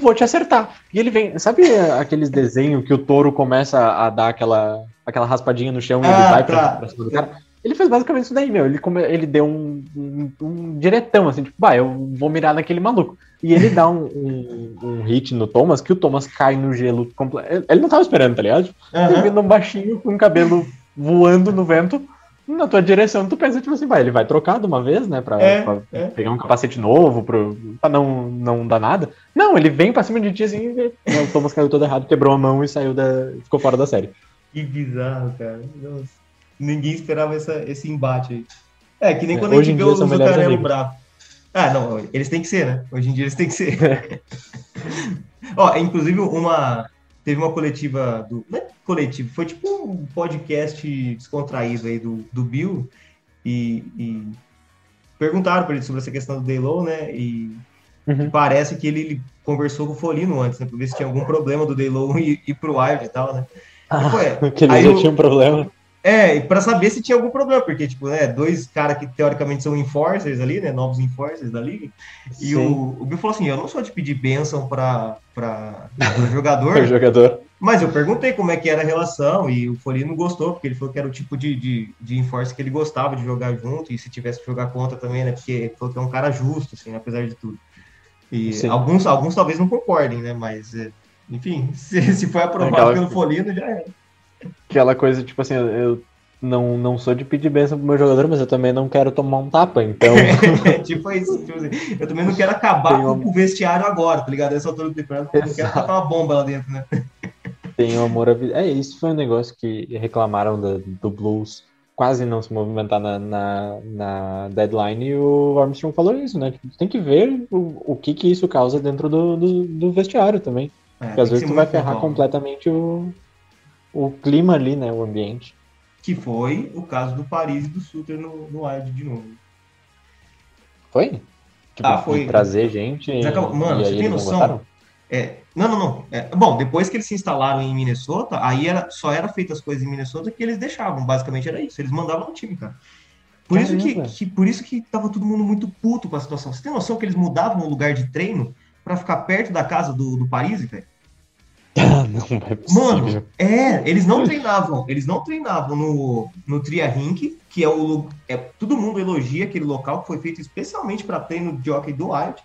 S4: vou te acertar. E ele vem. Sabe aqueles desenhos que o touro começa a dar aquela, aquela raspadinha no chão e ele
S3: Ah,
S4: vai pra,
S3: tá.
S4: pra cima do cara? Ele fez basicamente isso daí, meu. Ele, come- ele deu um, um, um diretão, assim, tipo, bah, eu vou mirar naquele maluco. E ele dá um, um, um hit no Thomas, que o Thomas cai no gelo. comple- Ele não tava esperando, tá ligado?
S3: Aham.
S4: Ele vendo um baixinho com o cabelo voando no vento na tua direção, tu pensa, tipo assim, vai, ele vai trocar de uma vez, né? Pra,
S3: É,
S4: pra
S3: é.
S4: pegar um capacete novo pro, pra não, não dar nada. Não, ele vem pra cima de ti assim, e o Thomas caiu todo errado, quebrou a mão e saiu da. ficou fora da série.
S3: Que bizarro, cara. Nossa. Ninguém esperava essa, esse embate aí. É, que nem
S4: É,
S3: quando a gente vê
S4: melhores
S3: Zucarello bravo. Ah, não, eles têm que ser, né? Hoje em dia eles têm que ser. Ó, inclusive uma. Teve uma coletiva do. Não é coletivo, foi tipo um podcast descontraído aí do, do Bill. E, e perguntaram para ele sobre essa questão do Daylow, né? E
S4: Uhum.
S3: parece que ele, ele conversou com o Folino antes, né? Pra ver se tinha algum problema do Daylow ir, ir pro Wild e tal, né?
S4: Ah,
S3: Ué,
S4: que ele
S3: aí
S4: já
S3: o-
S4: tinha um problema.
S3: É, e pra saber se tinha algum problema, porque, tipo, né, dois caras que teoricamente são enforcers ali, né, novos enforcers da liga, e o, o Bill falou assim, eu não sou de pedir bênção pra
S4: O
S3: jogador,
S4: jogador.
S3: mas eu perguntei como é que era a relação, e o Folino gostou, porque ele falou que era o tipo de, de, de enforcer que ele gostava de jogar junto, e se tivesse que jogar contra também, né, porque ele falou que é um cara justo, assim, apesar de tudo. E
S4: Sim.
S3: alguns, alguns talvez não concordem, né, mas, é, enfim, se, se foi aprovado
S4: Aquela-
S3: pelo Folino, já era.
S4: Aquela coisa, tipo assim, eu- não, não sou de pedir bênção pro meu jogador, mas eu também não quero tomar um tapa, então.
S3: tipo isso. Tipo assim, eu também não quero acabar
S4: Tem
S3: com o vestiário agora, tá ligado? Essa altura do temporada, eu não quero tacar uma bomba lá dentro, né?
S4: Tenho amor à vida. É, isso foi um negócio que reclamaram da- do Blues quase não se movimentar na, na, na deadline e o Armstrong falou isso, né? Tipo, tem que ver o, o que que isso causa dentro do, do, do vestiário também.
S3: É,
S4: Porque às
S3: tem
S4: vezes tu vai ferrar
S3: pontual.
S4: completamente o, o clima ali, né? O ambiente.
S3: Que foi o caso do Paris e do Suter no, no Wild de novo.
S4: Foi? Tipo,
S3: Ah, foi.
S4: trazer gente.
S3: Acabou- Mano,
S4: e
S3: você tem noção? É, não, não, não. É, bom, depois que eles se instalaram em Minnesota, aí era, só era feitas as coisas em Minnesota que eles deixavam. Basicamente era isso. Eles mandavam no time, cara. Por isso que, que- por isso que tava todo mundo muito puto com a situação. Você tem noção que eles mudavam o lugar de treino pra ficar perto da casa do, do Paris, velho?
S4: Ah, não é possível.
S3: Mano, é, eles não treinavam, eles não treinavam no, no Tria Rink, que é o é todo mundo elogia aquele local que foi feito especialmente para treino de hockey do Wild.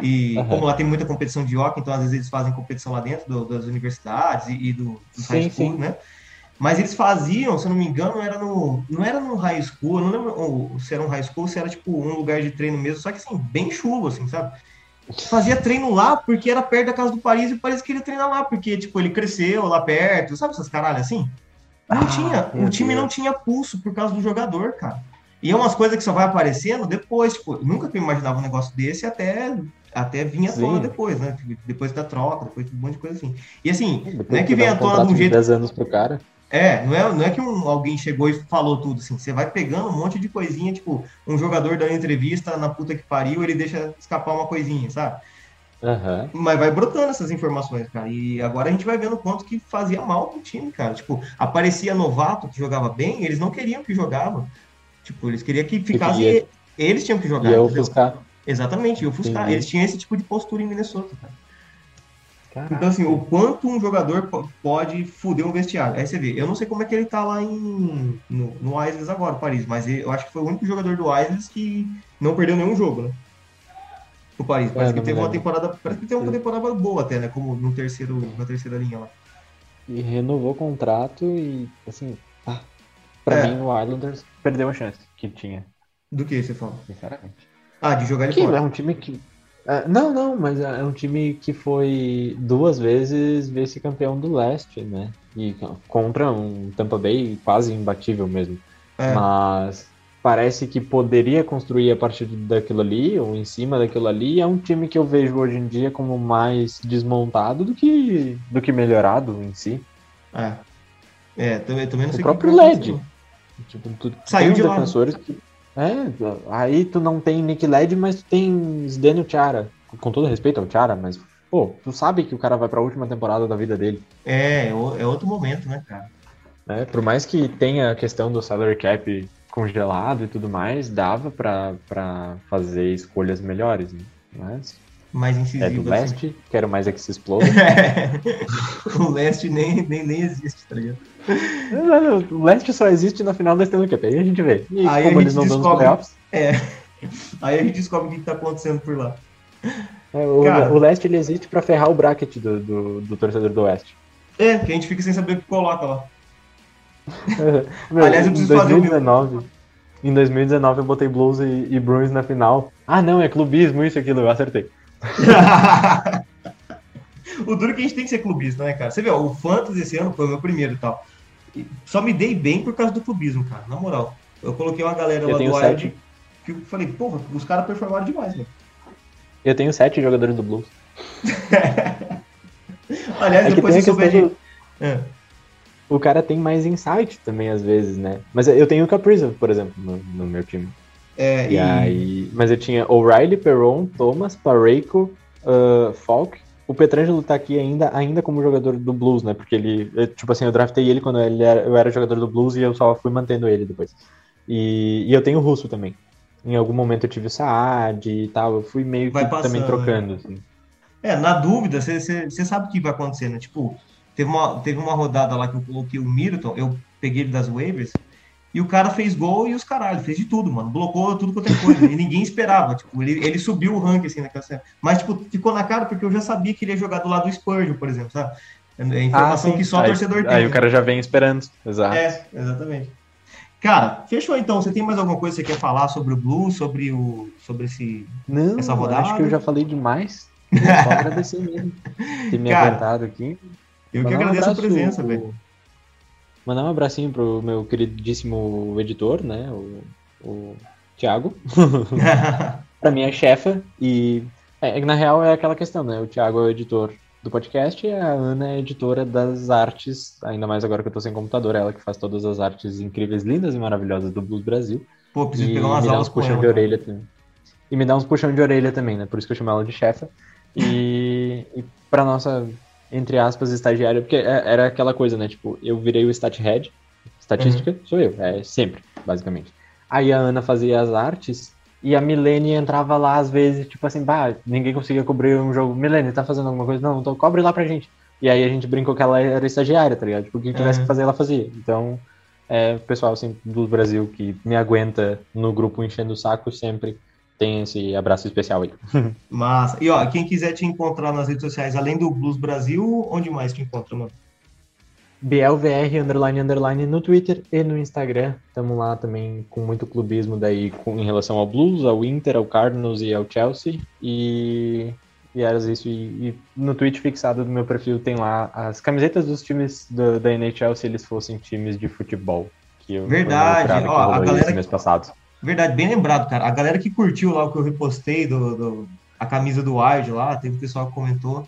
S3: E
S4: Aham.
S3: como lá tem muita competição de hockey, então às vezes eles fazem competição lá dentro do- das universidades e, e do, dos
S4: Sim,
S3: high school,
S4: sim.
S3: né? Mas eles faziam, se eu não me engano, era no, não era no high school, eu não lembro ou se era um high school, se era tipo um lugar de treino mesmo, só que assim, bem chulo, assim, sabe? Fazia treino lá porque era perto da casa do Paris e o Paris queria treinar lá, porque, tipo, ele cresceu lá perto, sabe essas caralho assim? Não
S4: Ah,
S3: tinha, o time
S4: Deus.
S3: não tinha pulso por causa do jogador, cara. E é umas coisas que só vai aparecendo depois, tipo, nunca que eu imaginava um negócio desse até, até vinha à tona depois, né? Depois da troca, depois de um monte de coisa assim. E assim,
S4: Depois
S3: não é que vem à tona de um jeito
S4: 10 anos pro cara.
S3: É, não é, não é que um, alguém chegou e falou tudo, assim. Você vai pegando um monte de coisinha, tipo, um jogador dando entrevista na puta que pariu, ele deixa escapar uma coisinha, sabe?
S4: Aham.
S3: Mas vai brotando essas informações, cara. E agora a gente vai vendo o quanto que fazia mal pro time, cara. Tipo, aparecia novato que jogava bem, eles não queriam que jogava. Tipo, eles queriam que ficasse.
S4: ia-
S3: Eles tinham que jogar.
S4: E eu
S3: entendeu?
S4: ofuscar.
S3: Exatamente, e ofuscar.
S4: Entendi.
S3: Eles tinham esse tipo de postura em Minnesota, cara.
S4: Caraca.
S3: Então, assim, o quanto um jogador po- pode fuder um vestiário. Aí você vê, eu não sei como é que ele tá lá em, no, no Isles agora, Paris, mas ele- eu acho que foi o único jogador do Isles que não perdeu nenhum jogo, né? O Paris. Parece
S4: É,
S3: que teve uma temporada. Parece que teve uma temporada boa até, né? Como no terceiro, na terceira linha lá.
S4: E renovou o contrato e, assim, ah, pra
S3: É.
S4: mim o Islanders perdeu a chance que tinha,
S3: Do que você fala?
S4: sinceramente.
S3: Ah, de jogar ele
S4: Que é
S3: fora.
S4: um time que. É, não, não, mas é um time que foi duas vezes vice-campeão do leste, né? E contra um Tampa Bay quase imbatível mesmo.
S3: É.
S4: Mas parece que poderia construir a partir daquilo ali, ou em cima daquilo ali. É um time que eu vejo hoje em dia como mais desmontado do que, do que melhorado em si.
S3: É. É, também, também não
S4: O
S3: sei
S4: próprio
S3: que
S4: LED. Tipo, tu
S3: Saiu
S4: tem
S3: de lá,
S4: defensores que. É, aí tu não tem Nick Led, mas tu tem Zdeno Chara. Com todo respeito ao Chara, mas, pô, tu sabe que o cara vai pra última temporada da vida dele.
S3: É, é é outro momento, né, cara?
S4: né? Por mais que tenha a questão do salary cap congelado e tudo mais, dava pra, pra fazer escolhas melhores, né? Mas
S3: Mais
S4: é do
S3: assim.
S4: leste, quero mais é que se exploda.
S3: o leste nem, nem, nem existe, tá ligado?
S4: o leste só existe na final da Stanley Cup, aí a gente vê. E
S3: Aí a
S4: como
S3: gente
S4: eles não dão nos
S3: descobre.
S4: playoffs,
S3: É. Aí a gente descobre o que que tá acontecendo por lá.
S4: é, o,
S3: Cara.
S4: o leste ele existe pra ferrar o bracket do, do, do torcedor do oeste.
S3: É, que a gente fica sem saber o que coloca lá.
S4: Meu,
S3: Aliás, eu preciso fazer o meu.
S4: 2019, em 2019 eu botei Blues e, e Bruins na final. Ah, não, é clubismo, isso e aquilo, eu acertei.
S3: o duro é que a gente tem que ser clubista, né, cara? Você vê, ó, o Fantasy esse ano foi o meu primeiro e tal. E Só me dei bem por causa do clubismo, cara, na moral. Eu coloquei uma galera
S4: Eu
S3: lá do. Wild que eu falei, porra, os caras performaram demais, mano.
S4: Eu tenho sete jogadores do Blues.
S3: Aliás,
S4: É
S3: depois você souber
S4: questão
S3: de...
S4: do,
S3: É.
S4: o cara tem mais insight também, às vezes, né? Mas eu tenho o Kaprizov, por exemplo, no, no meu time.
S3: É,
S4: E,
S3: e-
S4: aí, mas eu tinha O'Reilly, Perron, Thomas, Parreiko, uh, Falk. O Petrangelo tá aqui ainda, ainda como jogador do Blues, né? Porque ele, eu, tipo assim, eu draftei ele quando ele era, eu era jogador do Blues e eu só fui mantendo ele depois. E, e eu tenho o Russo também. Em algum momento eu tive o Saad e tal, eu fui meio que
S3: Vai
S4: também
S3: passando,
S4: trocando, assim.
S3: É, na dúvida, você sabe o que vai acontecer, né? Tipo, teve uma, teve uma rodada lá que eu coloquei o Middleton, eu peguei ele das waivers, e o cara fez gol e os caralho, fez de tudo, mano. Blocou tudo quanto é coisa. e ninguém esperava. Tipo, ele, ele subiu o rank, assim, naquela cena. Mas, tipo, ficou na cara porque eu já sabia que ele ia jogar do lado do Spurgeon, por exemplo, sabe? É informação que só
S4: Ah, aí,
S3: torcedor tem.
S4: Aí
S3: né?
S4: o cara já vem esperando, exato.
S3: É, exatamente. Cara, fechou então. Você tem mais alguma coisa que você quer falar sobre o Blues, sobre o. sobre esse.
S4: Não,
S3: Essa rodada-
S4: acho que eu já falei demais. É Só agradecer mesmo. Ter me
S3: Cara,
S4: aguentado aqui.
S3: Eu que
S4: um
S3: agradeço a presença, velho.
S4: Mandar um abracinho pro meu queridíssimo editor, né? O, o Thiago. pra minha chefa. E é, na real é aquela questão, né? O Thiago é o editor do podcast e a Ana é editora das artes, ainda mais agora que eu tô sem computador, ela que faz todas as artes incríveis, lindas e maravilhosas do Blues Brasil.
S3: Pô, preciso
S4: E
S3: pegar umas
S4: me dá uns puxão
S3: ela.
S4: de orelha também. E me dá uns puxão de orelha também, né? Por isso que eu chamo ela de chefa. E, e pra nossa, entre aspas, estagiária, porque é- era aquela coisa, né? Tipo, eu virei o stat head, estatística sou eu, é sempre, basicamente. Aí a Ana fazia as artes e a Milene entrava lá às vezes, tipo assim, bah, ninguém conseguia cobrir um jogo. Milene, tá fazendo alguma coisa? Não, então cobre lá pra gente. E aí a gente brincou que ela era estagiária, tá ligado? Tipo, o que tivesse
S3: Uhum.
S4: que fazer, ela fazia. Então, é, o pessoal assim, do Brasil que me aguenta no grupo enchendo o saco sempre tem esse abraço especial aí.
S3: Massa. E ó, quem quiser te encontrar nas redes sociais, além do Blues Brasil, onde mais te encontra, mano?
S4: BLVR underline underline no Twitter e no Instagram. Estamos lá também com muito clubismo daí com, em relação ao Blues, ao Inter, ao Cardinals e ao Chelsea. E, e era isso. E, e no tweet fixado do meu perfil tem lá as camisetas dos times do- da NHL se eles fossem times de futebol. Que eu,
S3: Verdade. Ó, a galera
S4: mês passado.
S3: Verdade, bem lembrado, cara. A galera que curtiu lá o que eu repostei do, do- a camisa do Wild lá, teve um pessoal que comentou.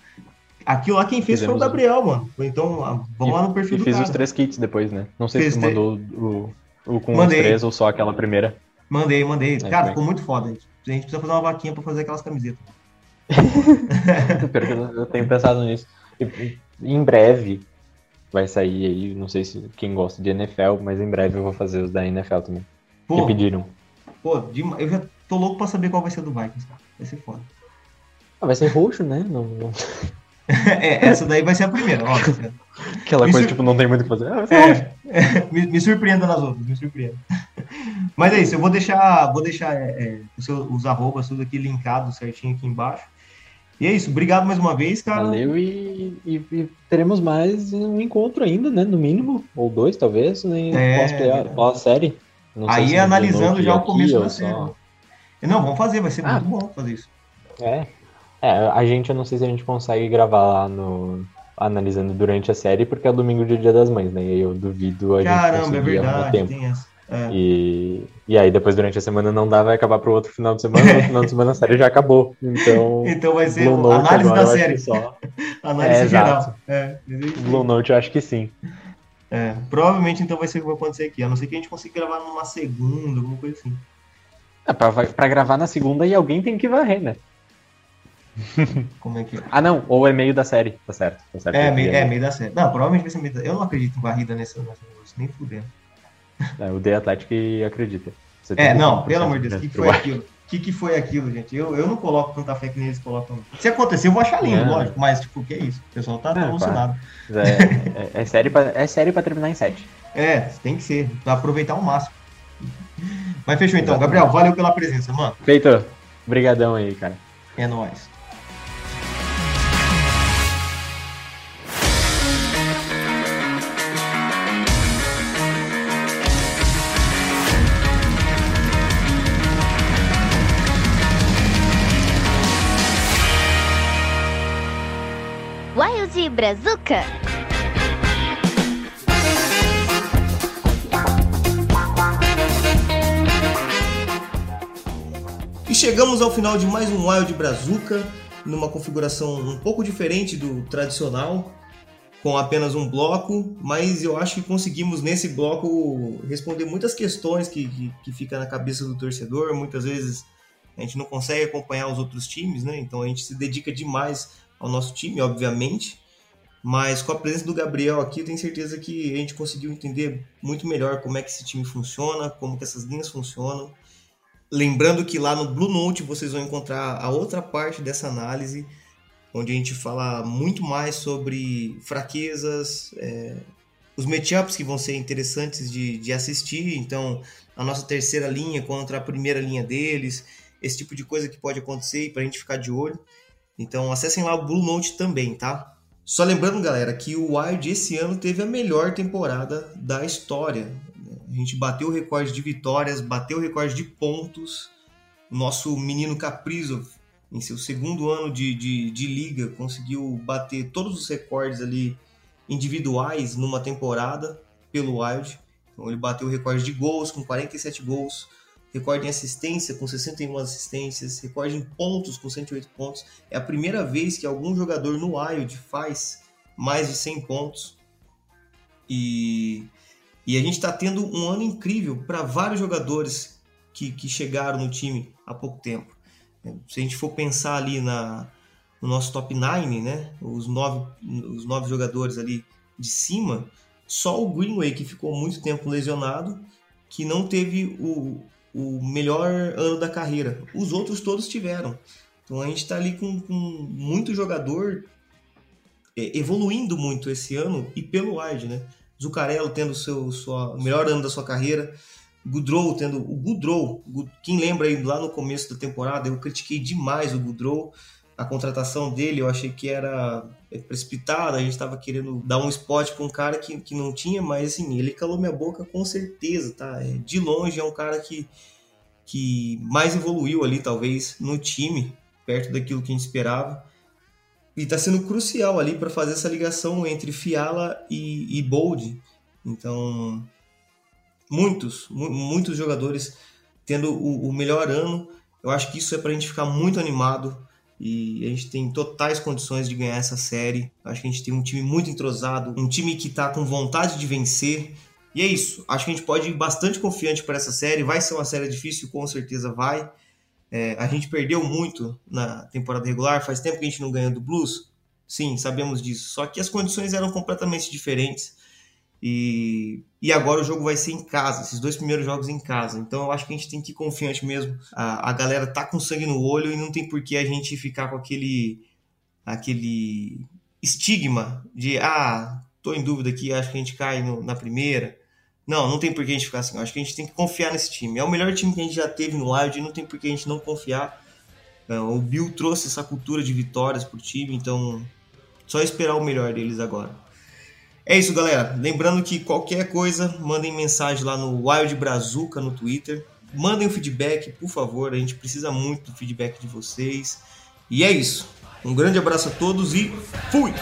S3: Aquilo lá quem fez foi o
S4: Fizemos-
S3: Gabriel, mano. Então, vamos lá no perfil
S4: E
S3: do
S4: fiz
S3: cara.
S4: os três kits depois, né? Não sei
S3: Fez
S4: se mandou o, o com
S3: Mandei.
S4: os três ou só aquela primeira.
S3: Mandei, mandei.
S4: É,
S3: cara,
S4: bem.
S3: ficou muito foda. A gente precisa fazer uma vaquinha pra fazer aquelas camisetas.
S4: Que eu tenho pensado nisso. E- e- Em breve vai sair aí, não sei se quem gosta de NFL, mas em breve eu vou fazer os da NFL também.
S3: Pô,
S4: Me pediram.
S3: Pô, eu já tô louco pra saber qual vai ser do Vikings, cara. Vai ser foda.
S4: Ah, vai ser roxo, né? Não, não-
S3: é, essa daí vai ser a primeira, ó.
S4: Aquela
S3: Me
S4: coisa,
S3: sur-
S4: tipo, não tem muito o que fazer. Ah, vai ser hoje.
S3: É, é, me, me surpreenda nas outras, me surpreenda. Mas é isso, eu vou deixar, vou deixar é, é, os, seus- os arrobas tudo aqui linkado certinho aqui embaixo. E é isso, obrigado mais uma vez, cara.
S4: Valeu e, e- e teremos mais um encontro ainda, né? No mínimo, ou dois, talvez, em
S3: É,
S4: pós-play-
S3: verdade.
S4: pós-série. Não
S3: Aí
S4: no
S3: analisando já o começo da série.
S4: só-
S3: Não, vamos fazer, vai ser
S4: Ah.
S3: muito bom fazer isso.
S4: É. É, a gente, eu não sei se a gente consegue gravar lá no. Analisando durante a série, porque é domingo de Dia das Mães, né? E aí eu duvido a gente
S3: Caramba, é verdade,
S4: tempo.
S3: tem essa. É.
S4: E, e aí depois durante a semana não dá, vai acabar pro outro final de semana, no final de semana a série já acabou. Então,
S3: Então vai ser
S4: Blue Note
S3: análise
S4: agora
S3: da série,
S4: só.
S3: análise
S4: É,
S3: geral. É, é.
S4: Blue Note eu acho que sim.
S3: É, provavelmente então vai ser o que vai acontecer aqui, a não ser que a gente consiga gravar numa segunda, alguma coisa assim.
S4: É, pra, pra gravar na segunda e alguém tem que varrer, né?
S3: Como é que é?
S4: Ah, não, ou é meio da série, tá certo. Tá certo
S3: É,
S4: Eu
S3: meio,
S4: queria-
S3: é, meio da série. Não, provavelmente vai ser meio da Eu não acredito em varrida nesse negócio, nem fudendo.
S4: É, o The Athletic acredita. Você
S3: É, não,
S4: 100%
S3: pelo amor de Deus, o que, foi
S4: pro
S3: aquilo? O que, que foi aquilo, gente? Eu, eu não coloco tanta fé que nem eles colocam. Se acontecer, eu vou achar lindo,
S4: É.
S3: lógico, mas, tipo, o que é isso? O pessoal tá, tá
S4: É,
S3: alucinado.
S4: É, é, é série pra, é série pra terminar em 7.
S3: É, tem que ser, pra aproveitar ao máximo. Mas fechou então. Gabriel, valeu pela presença, mano.
S4: Feito. Obrigadão aí, cara.
S3: É nóis.
S6: Brazuca.
S3: E chegamos ao final de mais um Wild Brazuca, numa configuração um pouco diferente do tradicional, com apenas um bloco, mas eu acho que conseguimos nesse bloco responder muitas questões que, que, que fica na cabeça do torcedor. Muitas vezes a gente não consegue acompanhar os outros times, né? Então a gente se dedica demais ao nosso time, obviamente. Mas com a presença do Gabriel aqui, eu tenho certeza que a gente conseguiu entender muito melhor como é que esse time funciona, como que essas linhas funcionam. Lembrando que lá no Blue Note vocês vão encontrar a outra parte dessa análise, onde a gente fala muito mais sobre fraquezas, é, os matchups que vão ser interessantes de, de assistir. Então, a nossa terceira linha contra a primeira linha deles, esse tipo de coisa que pode acontecer para a gente ficar de olho. Então, acessem lá o Blue Note também, tá? Só lembrando, galera, que o Wild esse ano teve a melhor temporada da história. A gente bateu o recorde de vitórias, bateu o recorde de pontos. Nosso menino Kaprizov, em seu segundo ano de, de, de liga, conseguiu bater todos os recordes ali individuais numa temporada pelo Wild. Então ele bateu o recorde de gols com 47 gols, recorde em assistência com 61 assistências, recorde em pontos com 108 pontos. É a primeira vez que algum jogador no Wild faz mais de 100 pontos. E, e a gente está tendo um ano incrível para vários jogadores que, que chegaram no time há pouco tempo. Se a gente for pensar ali na, no nosso top 9, né, os, nove, os nove jogadores ali de cima, só o Greenway, que ficou muito tempo lesionado, que não teve o, o melhor ano da carreira. Os outros todos tiveram. Então a gente está ali com, com muito jogador é, evoluindo muito esse ano e pelo Wide, né? Zucarello tendo seu sua, o melhor ano da sua carreira, Goodrow tendo o Goodrow, quem lembra aí lá no começo da temporada, eu critiquei demais o Goodrow, a contratação dele eu achei que era precipitada, a gente estava querendo dar um spot para um cara que, que não tinha, mas assim, ele calou minha boca com certeza, tá? De longe é um cara que, que mais evoluiu ali, talvez, no time, perto daquilo que a gente esperava. E está sendo crucial ali para fazer essa ligação entre Fiala e, e Bold. Então, muitos, muitos jogadores tendo o, o, melhor ano. Eu acho que isso é para a gente ficar muito animado e a gente tem totais condições de ganhar essa série. Acho que a gente tem um time muito entrosado, um time que está com vontade de vencer. E é isso. Acho que a gente pode ir bastante confiante para essa série. Vai ser uma série difícil, com certeza vai. É, a gente perdeu muito na temporada regular. Faz tempo que a gente não ganha do Blues. Sim, sabemos disso. Só que as condições eram completamente diferentes. E, e agora o jogo vai ser em casa, esses dois primeiros jogos em casa. Então eu acho que a gente tem que ir confiante mesmo. A, a galera tá com sangue no olho e não tem por que a gente ficar com aquele, aquele estigma de, ah, tô em dúvida aqui, acho que a gente cai no, na primeira. Não, não tem por que a gente ficar assim. Acho que a gente tem que confiar nesse time. É o melhor time que a gente já teve no Wild e não tem por que a gente não confiar. É, o Bill trouxe essa cultura de vitórias pro time, então só esperar o melhor deles agora. É isso, galera. Lembrando que qualquer coisa, mandem mensagem lá no Wild Brazuca no Twitter. Mandem o feedback, por favor. A gente precisa muito do feedback de vocês. E é isso. Um grande abraço a todos e fui!